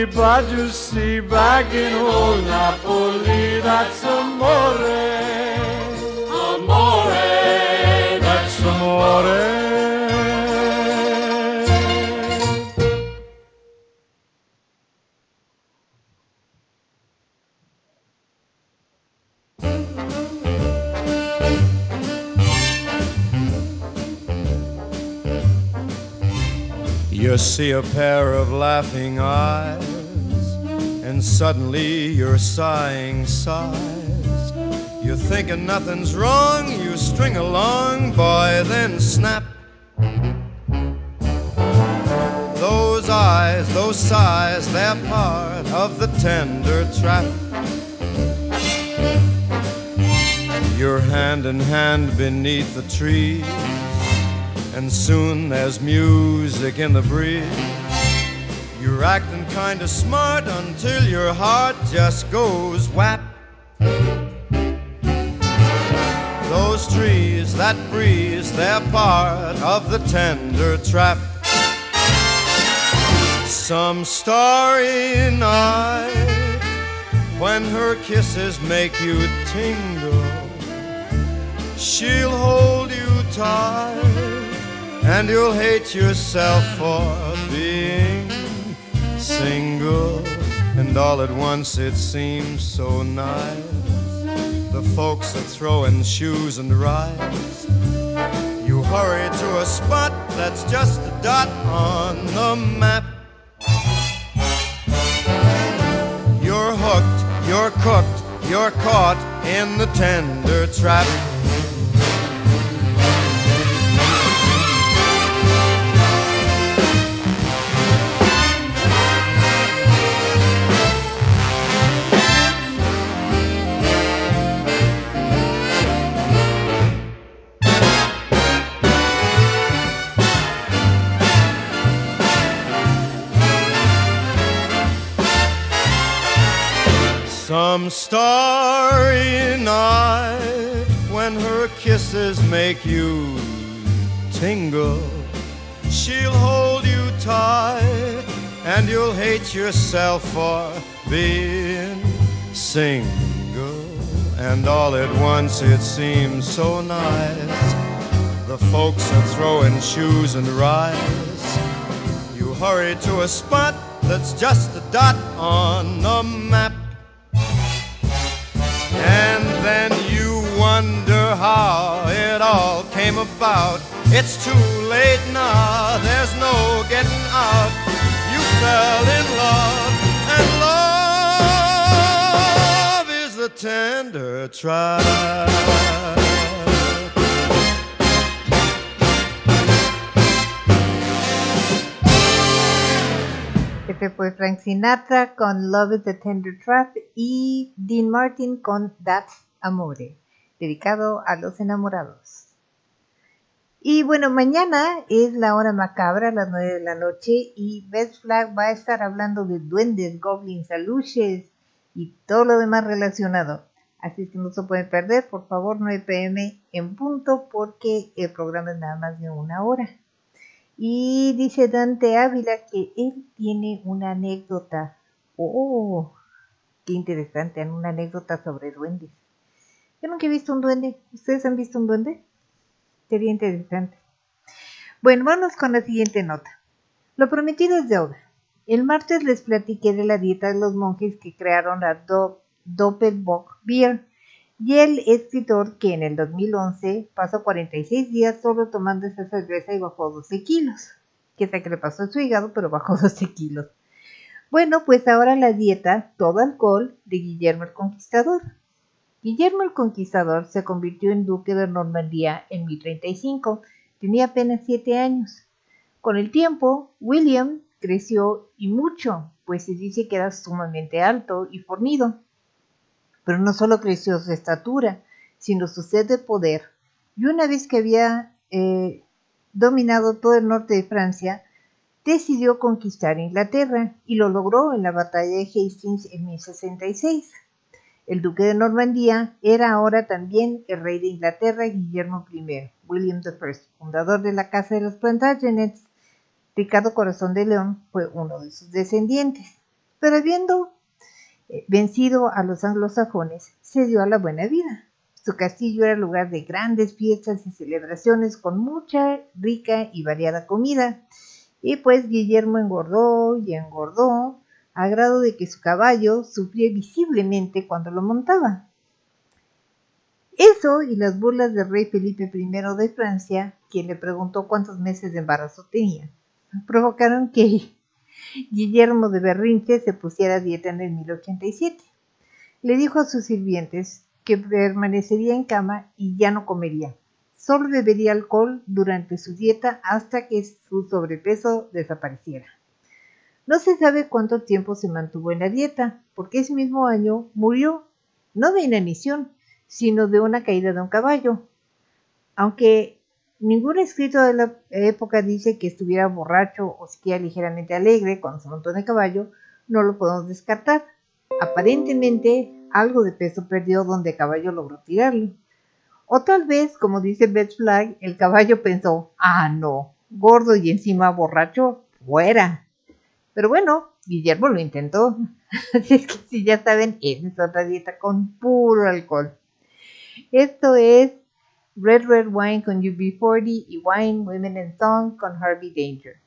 see back in old Napoli. That's amore. Amore. That's amore. You see a pair of laughing eyes, and suddenly you're sighing sighs. You're thinking nothing's wrong, you string along, boy, then snap. Those eyes, those sighs, they're part of the tender trap. You're hand in hand beneath the trees and soon there's music in the breeze. You're acting kinda smart until your heart just goes whap. Those trees, that breeze, they're part of the tender trap. Some starry night when her kisses make you tingle, she'll hold you tight and you'll hate yourself for being single. And all at once it seems so nice. The folks are throwing shoes and rides. You hurry to a spot that's just a dot on the map. You're hooked, you're cooked, you're caught in the tender trap. Some starry night when her kisses make you tingle, she'll hold you tight and you'll hate yourself for being single. And all at once it seems so nice. The folks are throwing shoes and rides. You hurry to a spot that's just a dot on the map. Wonder how it all came about. It's too late now, there's no getting out. You fell in love, and love is the tender trap. Este fue Frank Sinatra con Love is the Tender Trap y Dean Martin con That's Amore, dedicado a los enamorados. Y bueno, mañana es la hora macabra las 9 de la noche y Beth Flag va a estar hablando de duendes, goblins, aluches y todo lo demás relacionado. Así que no se pueden perder, por favor, 9 pm en punto porque el programa es nada más de una hora. Y dice Dante Ávila que él tiene una anécdota. Oh, qué interesante, una anécdota sobre duendes. Yo nunca he visto un duende. ¿Ustedes han visto un duende? Sería interesante. Bueno, vamos con la siguiente nota. Lo prometido es deuda. El martes les platiqué de la dieta de los monjes que crearon la Do Doppelbock Beer y el escritor que en el 2011 pasó 46 días solo tomando esa cerveza y bajó 12 kilos. Que sé que le pasó a su hígado, pero bajó 12 kilos. Bueno, pues ahora la dieta todo alcohol de Guillermo el Conquistador. Guillermo el Conquistador se convirtió en duque de Normandía en 1035. Tenía apenas 7 años. Con el tiempo, William creció y mucho, pues se dice que era sumamente alto y fornido. Pero no solo creció su estatura, sino su sed de poder. Y una vez que había eh, dominado todo el norte de Francia, decidió conquistar Inglaterra y lo logró en la batalla de Hastings en 1066. El duque de Normandía era ahora también el rey de Inglaterra, Guillermo I, William I, fundador de la Casa de los Plantagenets. Ricardo Corazón de León fue uno de sus descendientes. pero habiendo eh, vencido a los anglosajones, se dio a la buena vida. Su castillo era lugar de grandes fiestas y celebraciones con mucha rica y variada comida. Y pues Guillermo engordó y engordó, a grado de que su caballo sufría visiblemente cuando lo montaba. Eso y las burlas del rey Felipe I de Francia, quien le preguntó cuántos meses de embarazo tenía, provocaron que Guillermo de Berrinche se pusiera a dieta en el 1087. Le dijo a sus sirvientes que permanecería en cama y ya no comería. Solo bebería alcohol durante su dieta hasta que su sobrepeso desapareciera. No se sabe cuánto tiempo se mantuvo en la dieta, porque ese mismo año murió, no de inanición, sino de una caída de un caballo. Aunque ningún escrito de la época dice que estuviera borracho o siquiera ligeramente alegre cuando se montó en el caballo, no lo podemos descartar. Aparentemente algo de peso perdió donde el caballo logró tirarlo. O tal vez, como dice Beth Flag, el caballo pensó, ah, no, gordo y encima borracho, fuera. Pero bueno, Guillermo lo intentó. Así es que si ya saben, esa es otra dieta con puro alcohol. Esto es Red Red Wine con UB40 y Wine, Women and Song con Harvey Danger.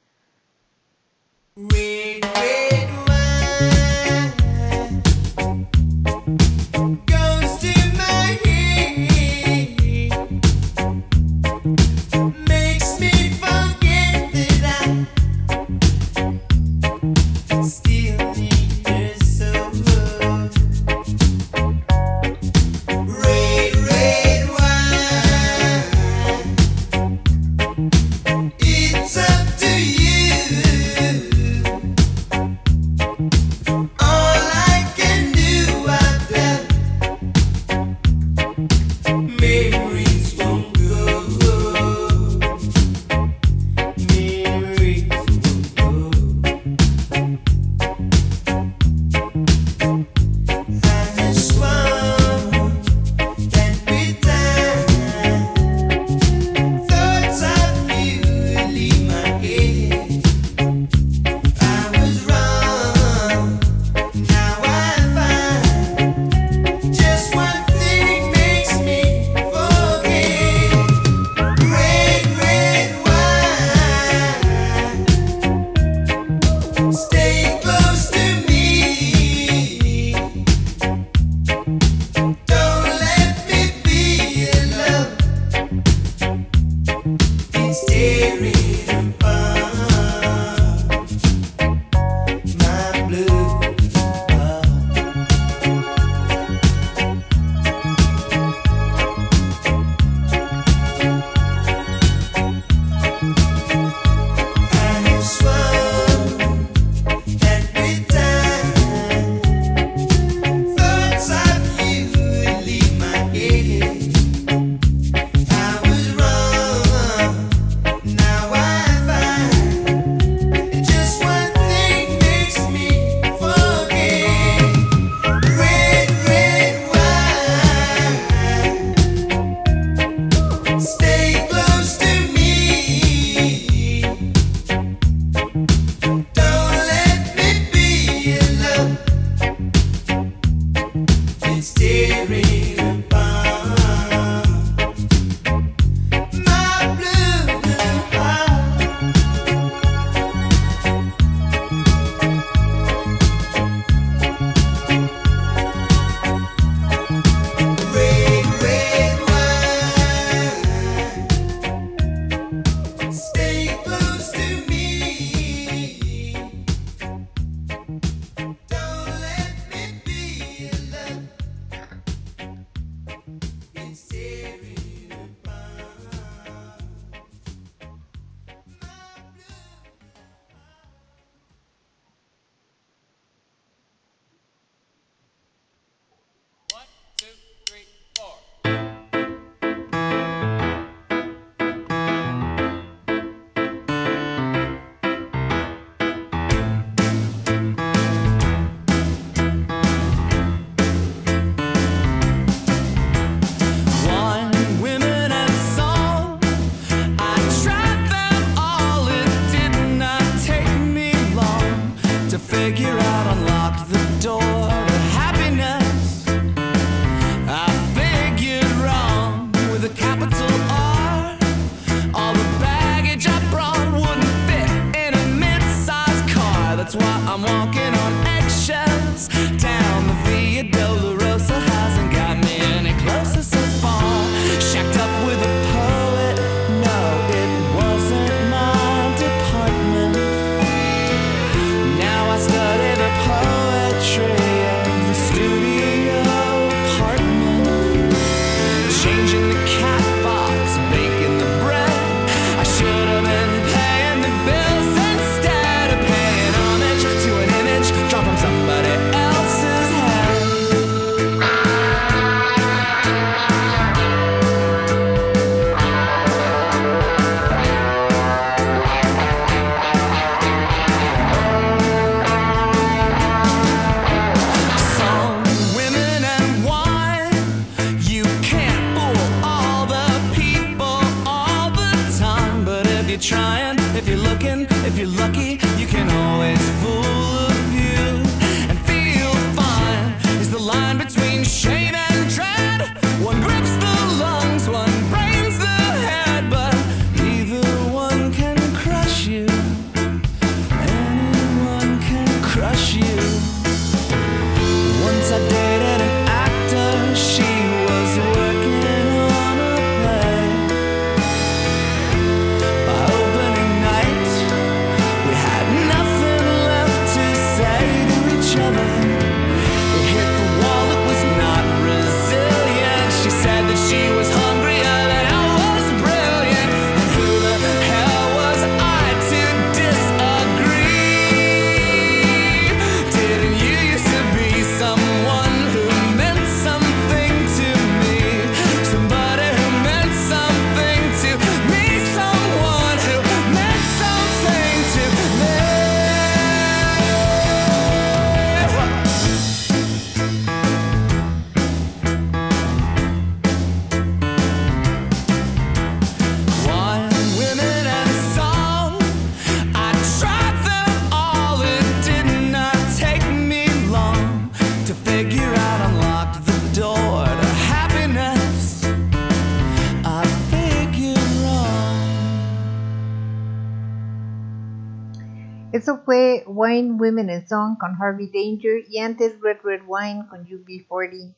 Wine, Women and Song con Harvey Danger y antes Red Red Wine con UB40.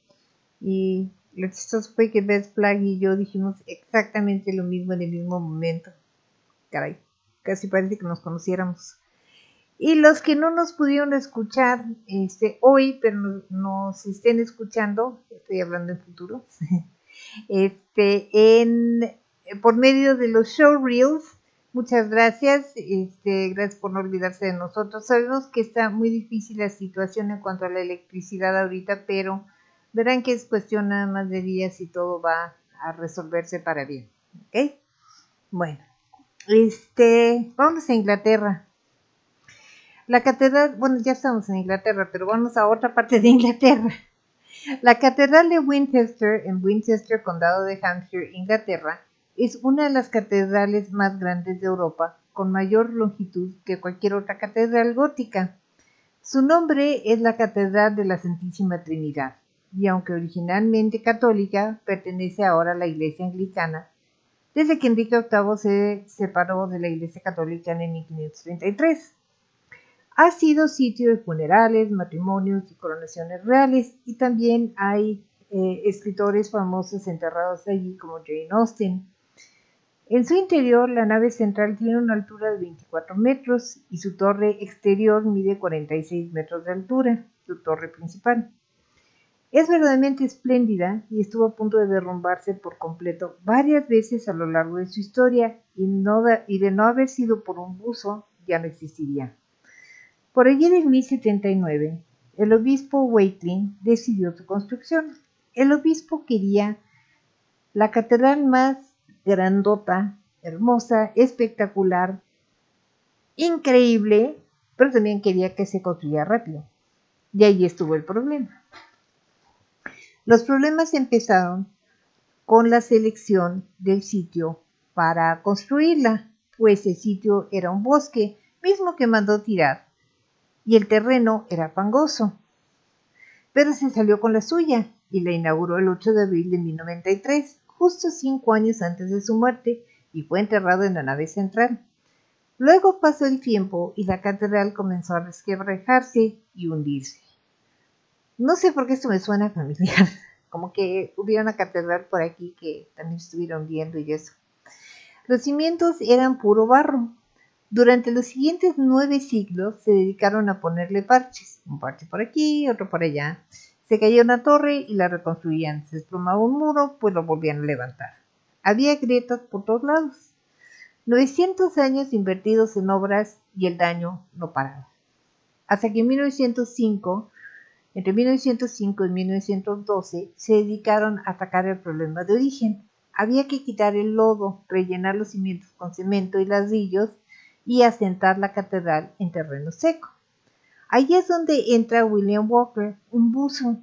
Y lo chistoso fue que Best Flag y yo dijimos exactamente lo mismo en el mismo momento. Caray, casi parece que nos conociéramos. Y los que no nos pudieron escuchar este, hoy, pero nos, estén escuchando, estoy hablando en futuro, este, en, por medio de los showreels, muchas gracias, este, gracias por no olvidarse de nosotros. Sabemos que está muy difícil la situación en cuanto a la electricidad ahorita, pero verán que es cuestión nada más de días y todo va a resolverse para bien. ¿Ok? Bueno, este, vamos a Inglaterra. La catedral, bueno, ya estamos en Inglaterra, pero vamos a otra parte de Inglaterra. La catedral de Winchester, en Winchester, condado de Hampshire, Inglaterra, es una de las catedrales más grandes de Europa, con mayor longitud que cualquier otra catedral gótica. Su nombre es la Catedral de la Santísima Trinidad, y aunque originalmente católica, pertenece ahora a la Iglesia Anglicana, desde que Enrique VIII se separó de la Iglesia Católica en 1533. Ha sido sitio de funerales, matrimonios y coronaciones reales, y también hay eh, escritores famosos enterrados allí como Jane Austen. En su interior, la nave central tiene una altura de 24 metros y su torre exterior mide 46 metros de altura, su torre principal. Es verdaderamente espléndida y estuvo a punto de derrumbarse por completo varias veces a lo largo de su historia y, y de no haber sido por un buzo ya no existiría. Por allí en 1079, el obispo Waitling decidió su construcción. El obispo quería la catedral más grandota, hermosa, espectacular, increíble, pero también quería que se construyera rápido. Y ahí estuvo el problema. Los problemas empezaron con la selección del sitio para construirla, pues el sitio era un bosque, mismo que mandó tirar, y el terreno era fangoso. pero se salió con la suya y la inauguró el 8 de abril de 1093, justo cinco años antes de su muerte, y fue enterrado en la nave central. Luego pasó el tiempo y la catedral comenzó a resquebrajarse y hundirse. No sé por qué esto me suena familiar, como que hubiera una catedral por aquí que también estuviera hundiendo y eso. Los cimientos eran puro barro. Durante los siguientes nueve siglos se dedicaron a ponerle parches, un parche por aquí, otro por allá. Se caía una torre y la reconstruían. Se desplomaba un muro, pues lo volvían a levantar. Había grietas por todos lados. 900 años invertidos en obras y el daño no paraba. Hasta que en 1905, entre 1905 y 1912, se dedicaron a atacar el problema de origen. Había que quitar el lodo, rellenar los cimientos con cemento y ladrillos y asentar la catedral en terreno seco. Ahí es donde entra William Walker, un buzo.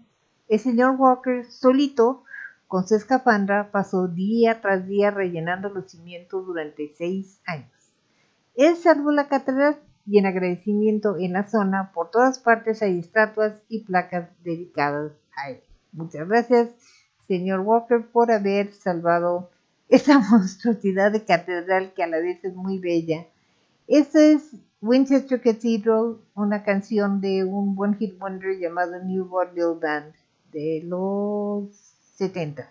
El señor Walker, solito, con su escafandra, pasó día tras día rellenando los cimientos durante seis años. Él salvó la catedral y en agradecimiento en la zona, por todas partes hay estatuas y placas dedicadas a él. Muchas gracias, señor Walker, por haber salvado esa monstruosidad de catedral que a la vez es muy bella. Esta es Winchester Cathedral, una canción de un buen hit wonder llamado New Vaudeville Band de los 70.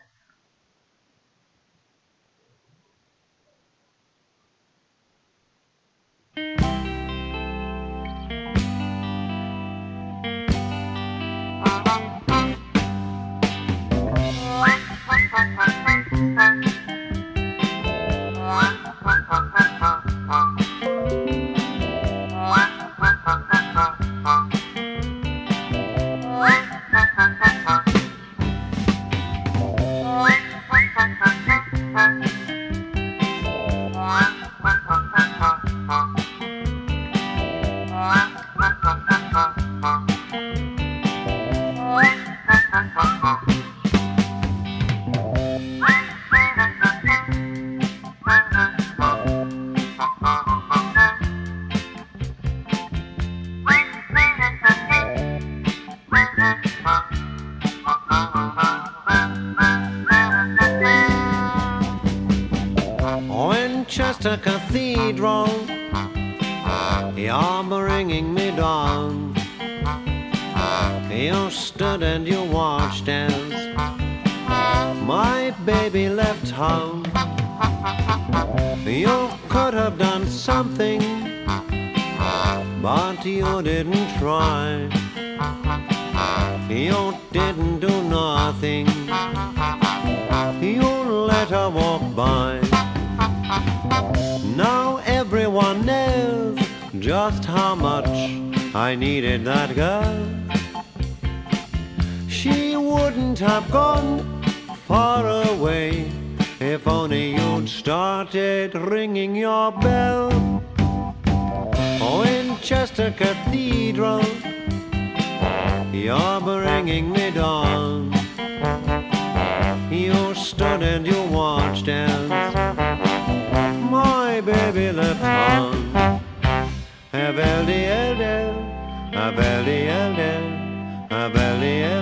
Winchester Cathedral, you're bringing me down. You stood and you watched as my baby left home. You could have done something, but you didn't try. You didn't do nothing. You let her walk by. Now everyone knows just how much I needed that girl. She wouldn't have gone far away if only you'd started ringing your bell. Oh, Winchester Cathedral, you're bringing me down. You stood and you watched as my baby left home. Have LDL, have LDL, have LDL.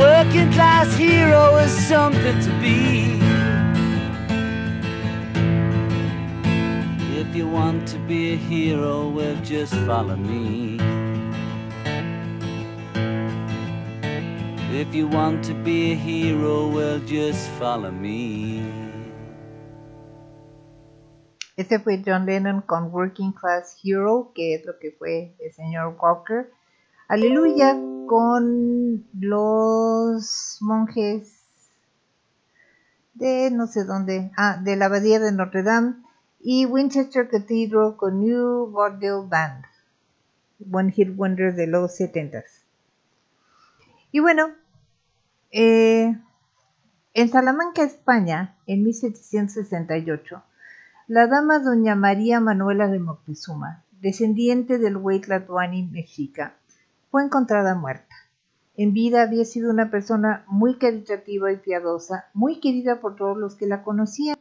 Working class hero is something to be. If you want to be a hero, well, just follow me. If you want to be a hero, well, just follow me. Ese fue John Lennon con Working Class Hero, que es lo que fue el señor Walker. Aleluya con los monjes de no sé dónde, ah, de la abadía de Notre Dame y Winchester Cathedral con New Vaudeville Band, One Hit Wonder de los 70s. Y bueno, eh, en Salamanca, España, en 1768, la dama doña María Manuela de Moctezuma, descendiente del Huaytlatuani mexica, fue encontrada muerta. En vida había sido una persona muy caritativa y piadosa, muy querida por todos los que la conocían.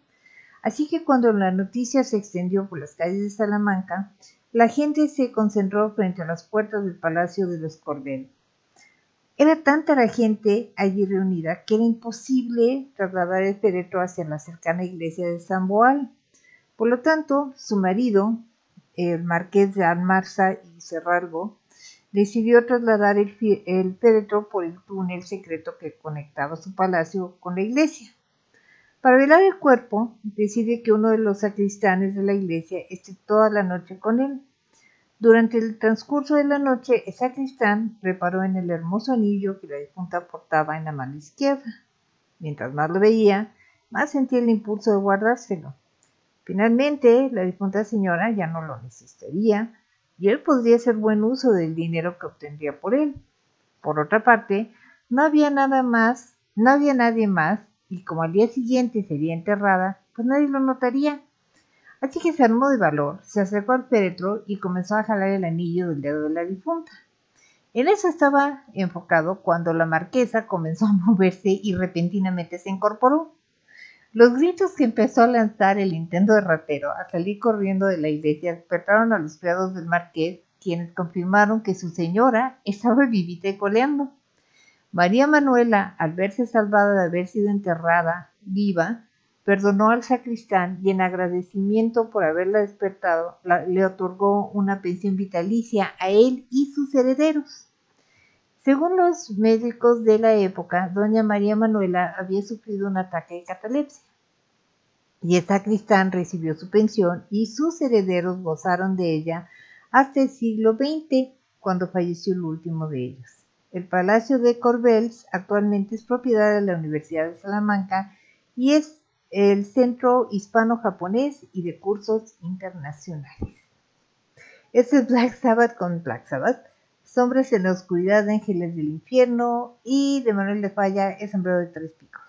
Así que cuando la noticia se extendió por las calles de Salamanca, la gente se concentró frente a las puertas del Palacio de los Corbel. Era tanta la gente allí reunida que era imposible trasladar el féretro hacia la cercana iglesia de San Boal. Por lo tanto, su marido, el marqués de Almarza y Cerralgo, decidió trasladar el, féretro por el túnel secreto que conectaba su palacio con la iglesia. Para velar el cuerpo, decide que uno de los sacristanes de la iglesia esté toda la noche con él. Durante el transcurso de la noche, el sacristán reparó en el hermoso anillo que la difunta portaba en la mano izquierda. Mientras más lo veía, más sentía el impulso de guardárselo. Finalmente, la difunta señora ya no lo necesitaría y él podría hacer buen uso del dinero que obtendría por él. Por otra parte, no había nada más, no había nadie más y como al día siguiente sería enterrada, pues nadie lo notaría. Así que se armó de valor, se acercó al féretro y comenzó a jalar el anillo del dedo de la difunta. En eso estaba enfocado cuando la marquesa comenzó a moverse y repentinamente se incorporó. Los gritos que empezó a lanzar el intento de ratero al salir corriendo de la iglesia despertaron a los criados del marqués, quienes confirmaron que su señora estaba vivita y coleando. María Manuela, al verse salvada de haber sido enterrada viva, perdonó al sacristán y en agradecimiento por haberla despertado le otorgó una pensión vitalicia a él y sus herederos. Según los médicos de la época, doña María Manuela había sufrido un ataque de catalepsia. Y el sacristán recibió su pensión y sus herederos gozaron de ella hasta el siglo XX, cuando falleció el último de ellos. El Palacio de Corbels actualmente es propiedad de la Universidad de Salamanca y es el centro hispano-japonés y de cursos internacionales. Este es Black Sabbath con Black Sabbath, Sombras en la Oscuridad Ángeles del Infierno y de Manuel de Falla, El Sombrero de Tres Picos.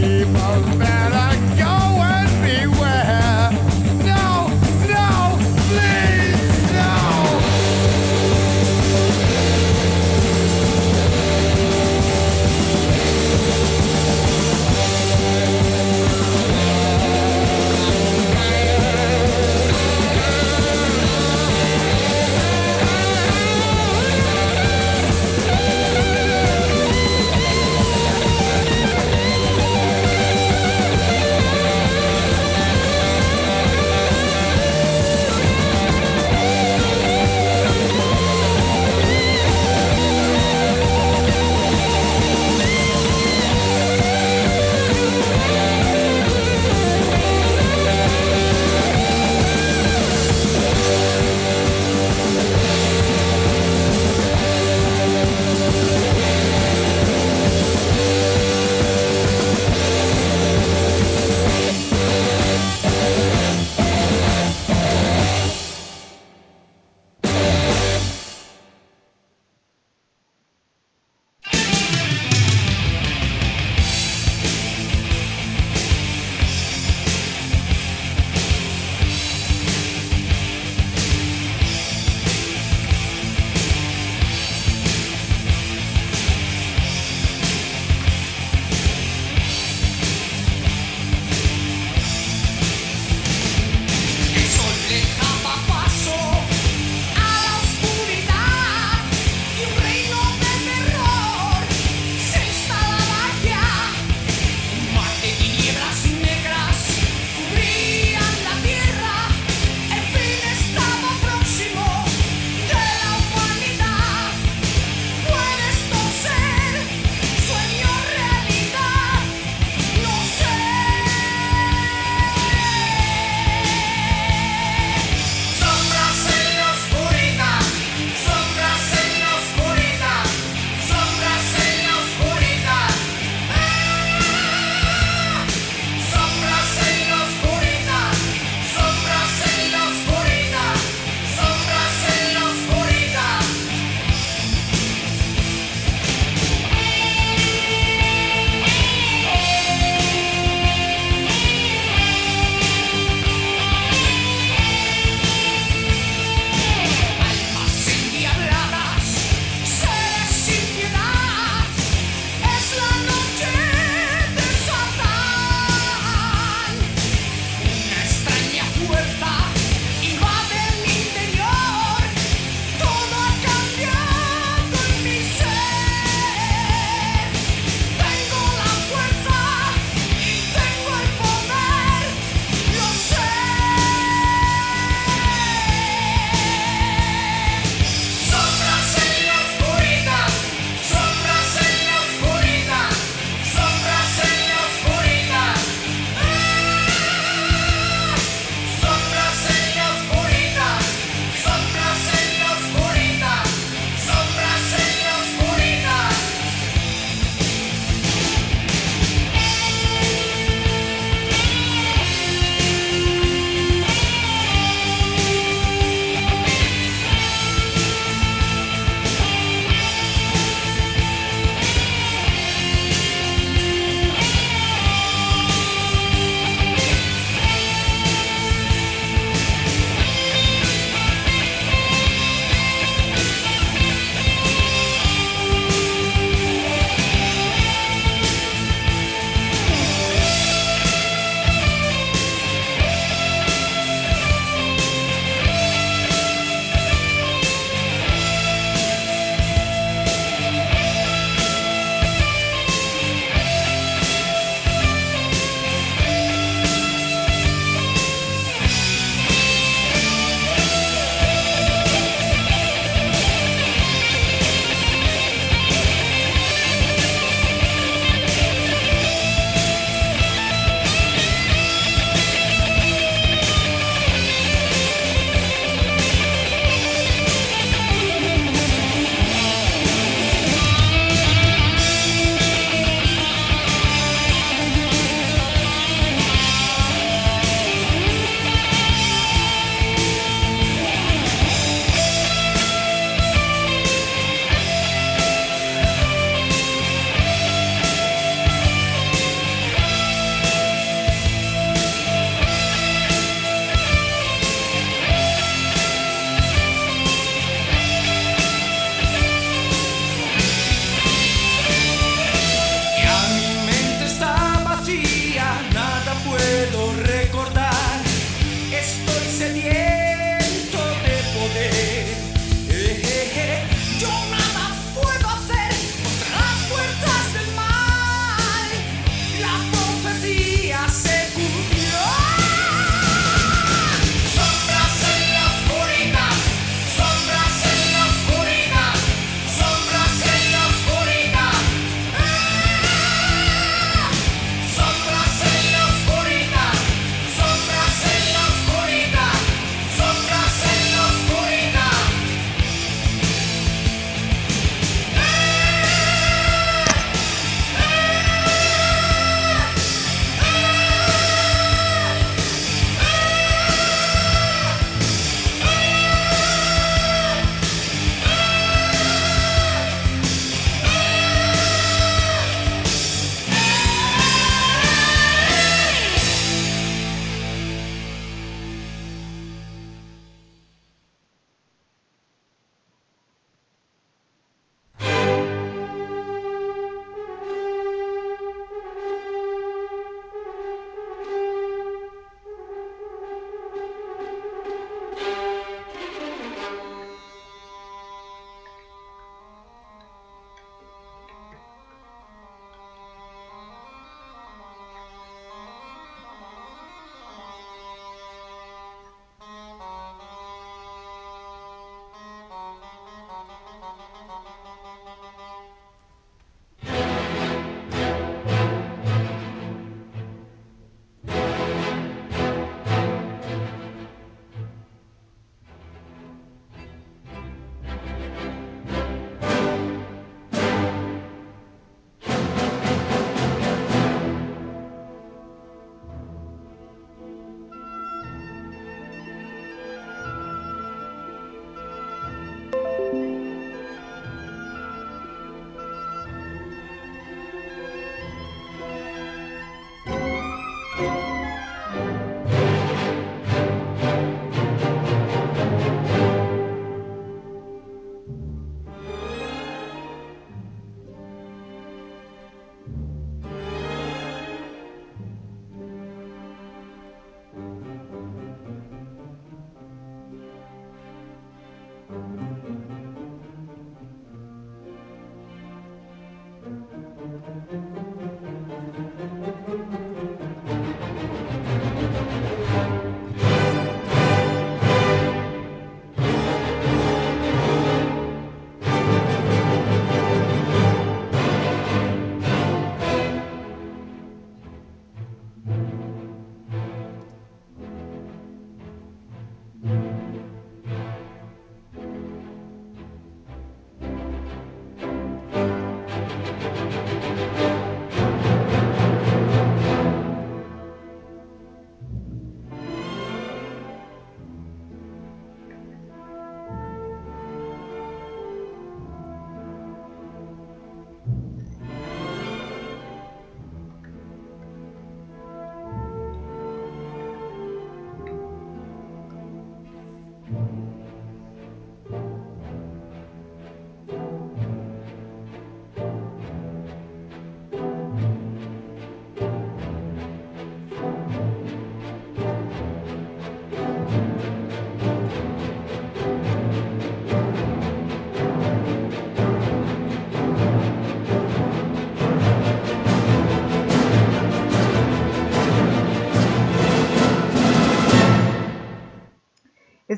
people better.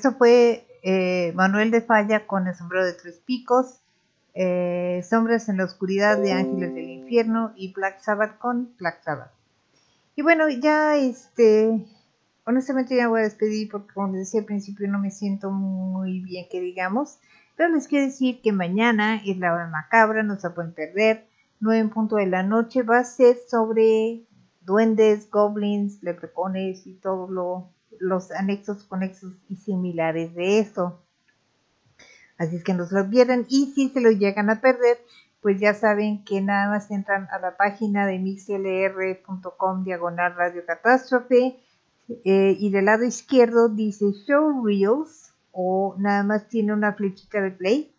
Eso fue eh, Manuel de Falla con el sombrero de tres picos, eh, Sombras en la oscuridad de Ángeles del Infierno y Black Sabbath con Black Sabbath. Y bueno, ya este, honestamente ya voy a despedir porque como les decía al principio no me siento muy bien que digamos, pero les quiero decir que mañana es la hora macabra, no se pueden perder, 9 en punto de la noche, va a ser sobre duendes, goblins, leprecones y todos lo, los anexos, conexos y similares de eso. Así es que no se lo pierdan y si se lo llegan a perder, pues ya saben que nada más entran a la página de mixlr.com diagonal radio catástrofe eh, y del lado izquierdo dice show reels o nada más tiene una flechita de play.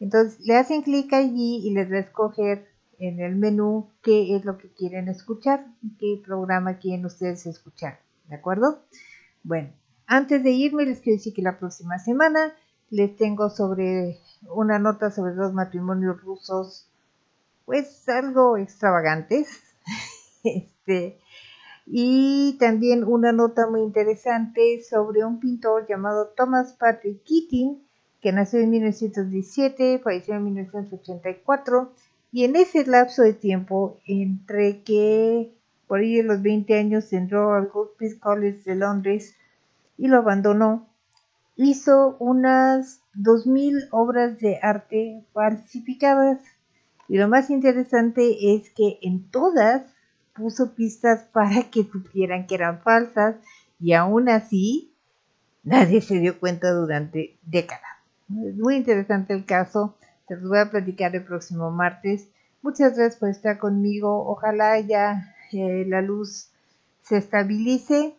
Entonces le hacen clic allí y les va a escoger en el menú qué es lo que quieren escuchar qué programa quieren ustedes escuchar. ¿De acuerdo? Bueno, antes de irme les quiero decir que la próxima semana les tengo sobre una nota sobre dos matrimonios rusos, pues algo extravagantes. este, y también una nota muy interesante sobre un pintor llamado Thomas Patrick Keating, que nació en 1917, falleció en 1984, y en ese lapso de tiempo, entre que por ahí de los 20 años entró al Goldsmiths College de Londres y lo abandonó, hizo unas 2.000 obras de arte falsificadas. Y lo más interesante es que en todas puso pistas para que supieran que eran falsas y aún así nadie se dio cuenta durante décadas. Es muy interesante el caso, se los voy a platicar el próximo martes. Muchas gracias por estar conmigo, ojalá ya eh, la luz se estabilice.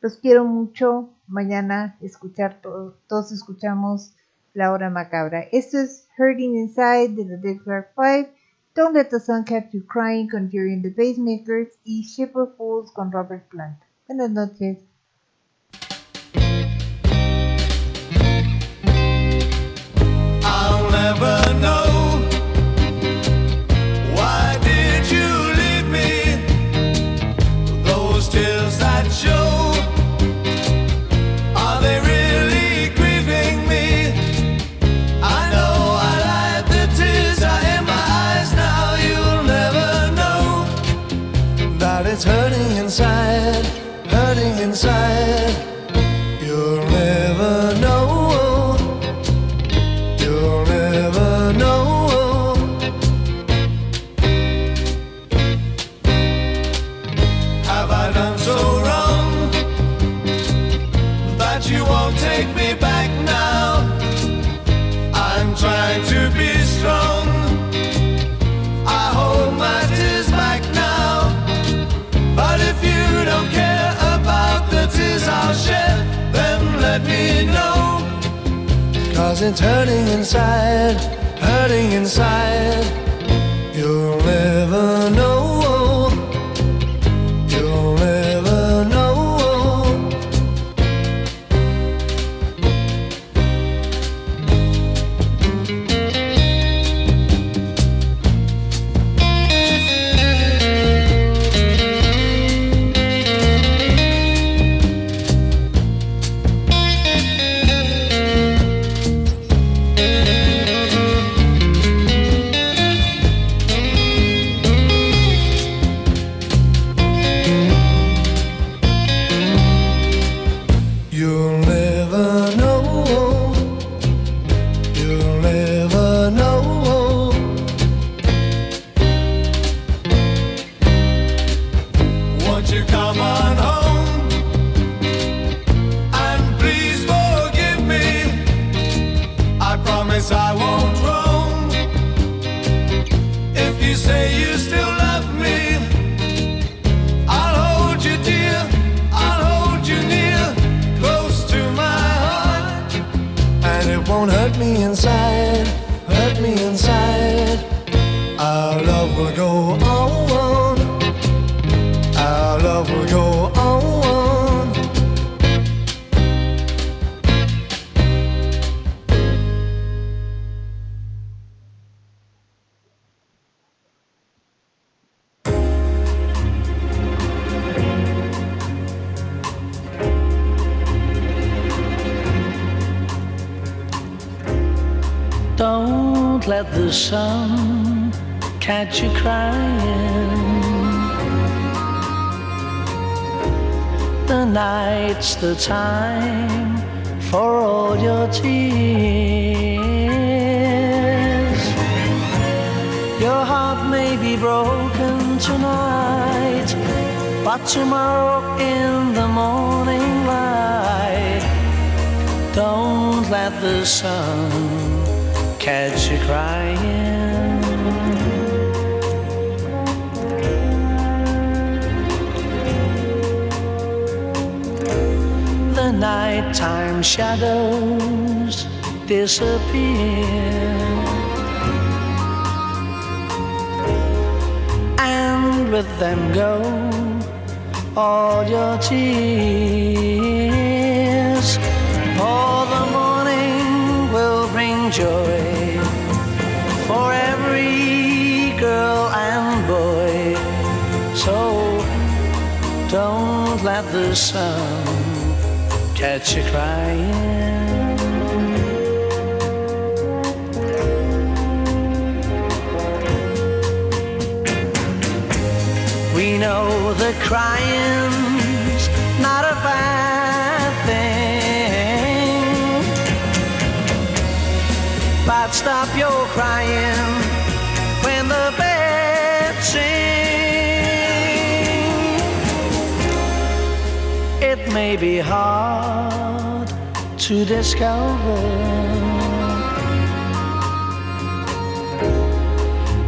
Los quiero mucho, mañana escuchar todo, todos escuchamos la hora macabra. Esto es Hurting Inside de The Dead Clark Five. Don't Let the Sun Catch You Crying con Jerry and the Pacemakers y Ship of Fools con Robert Plant. Buenas noches. Cause it's hurting inside, hurting inside. may be hard to discover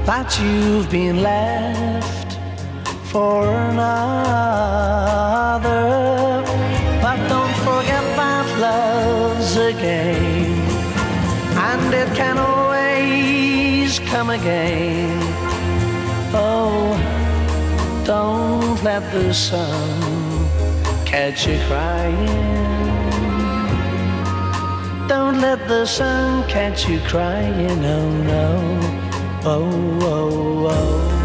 that you've been left for another. But don't forget that love's a game, and it can always come again. Oh, don't let the sun catch you crying. Don't let the sun catch you crying, oh no, oh, oh, oh.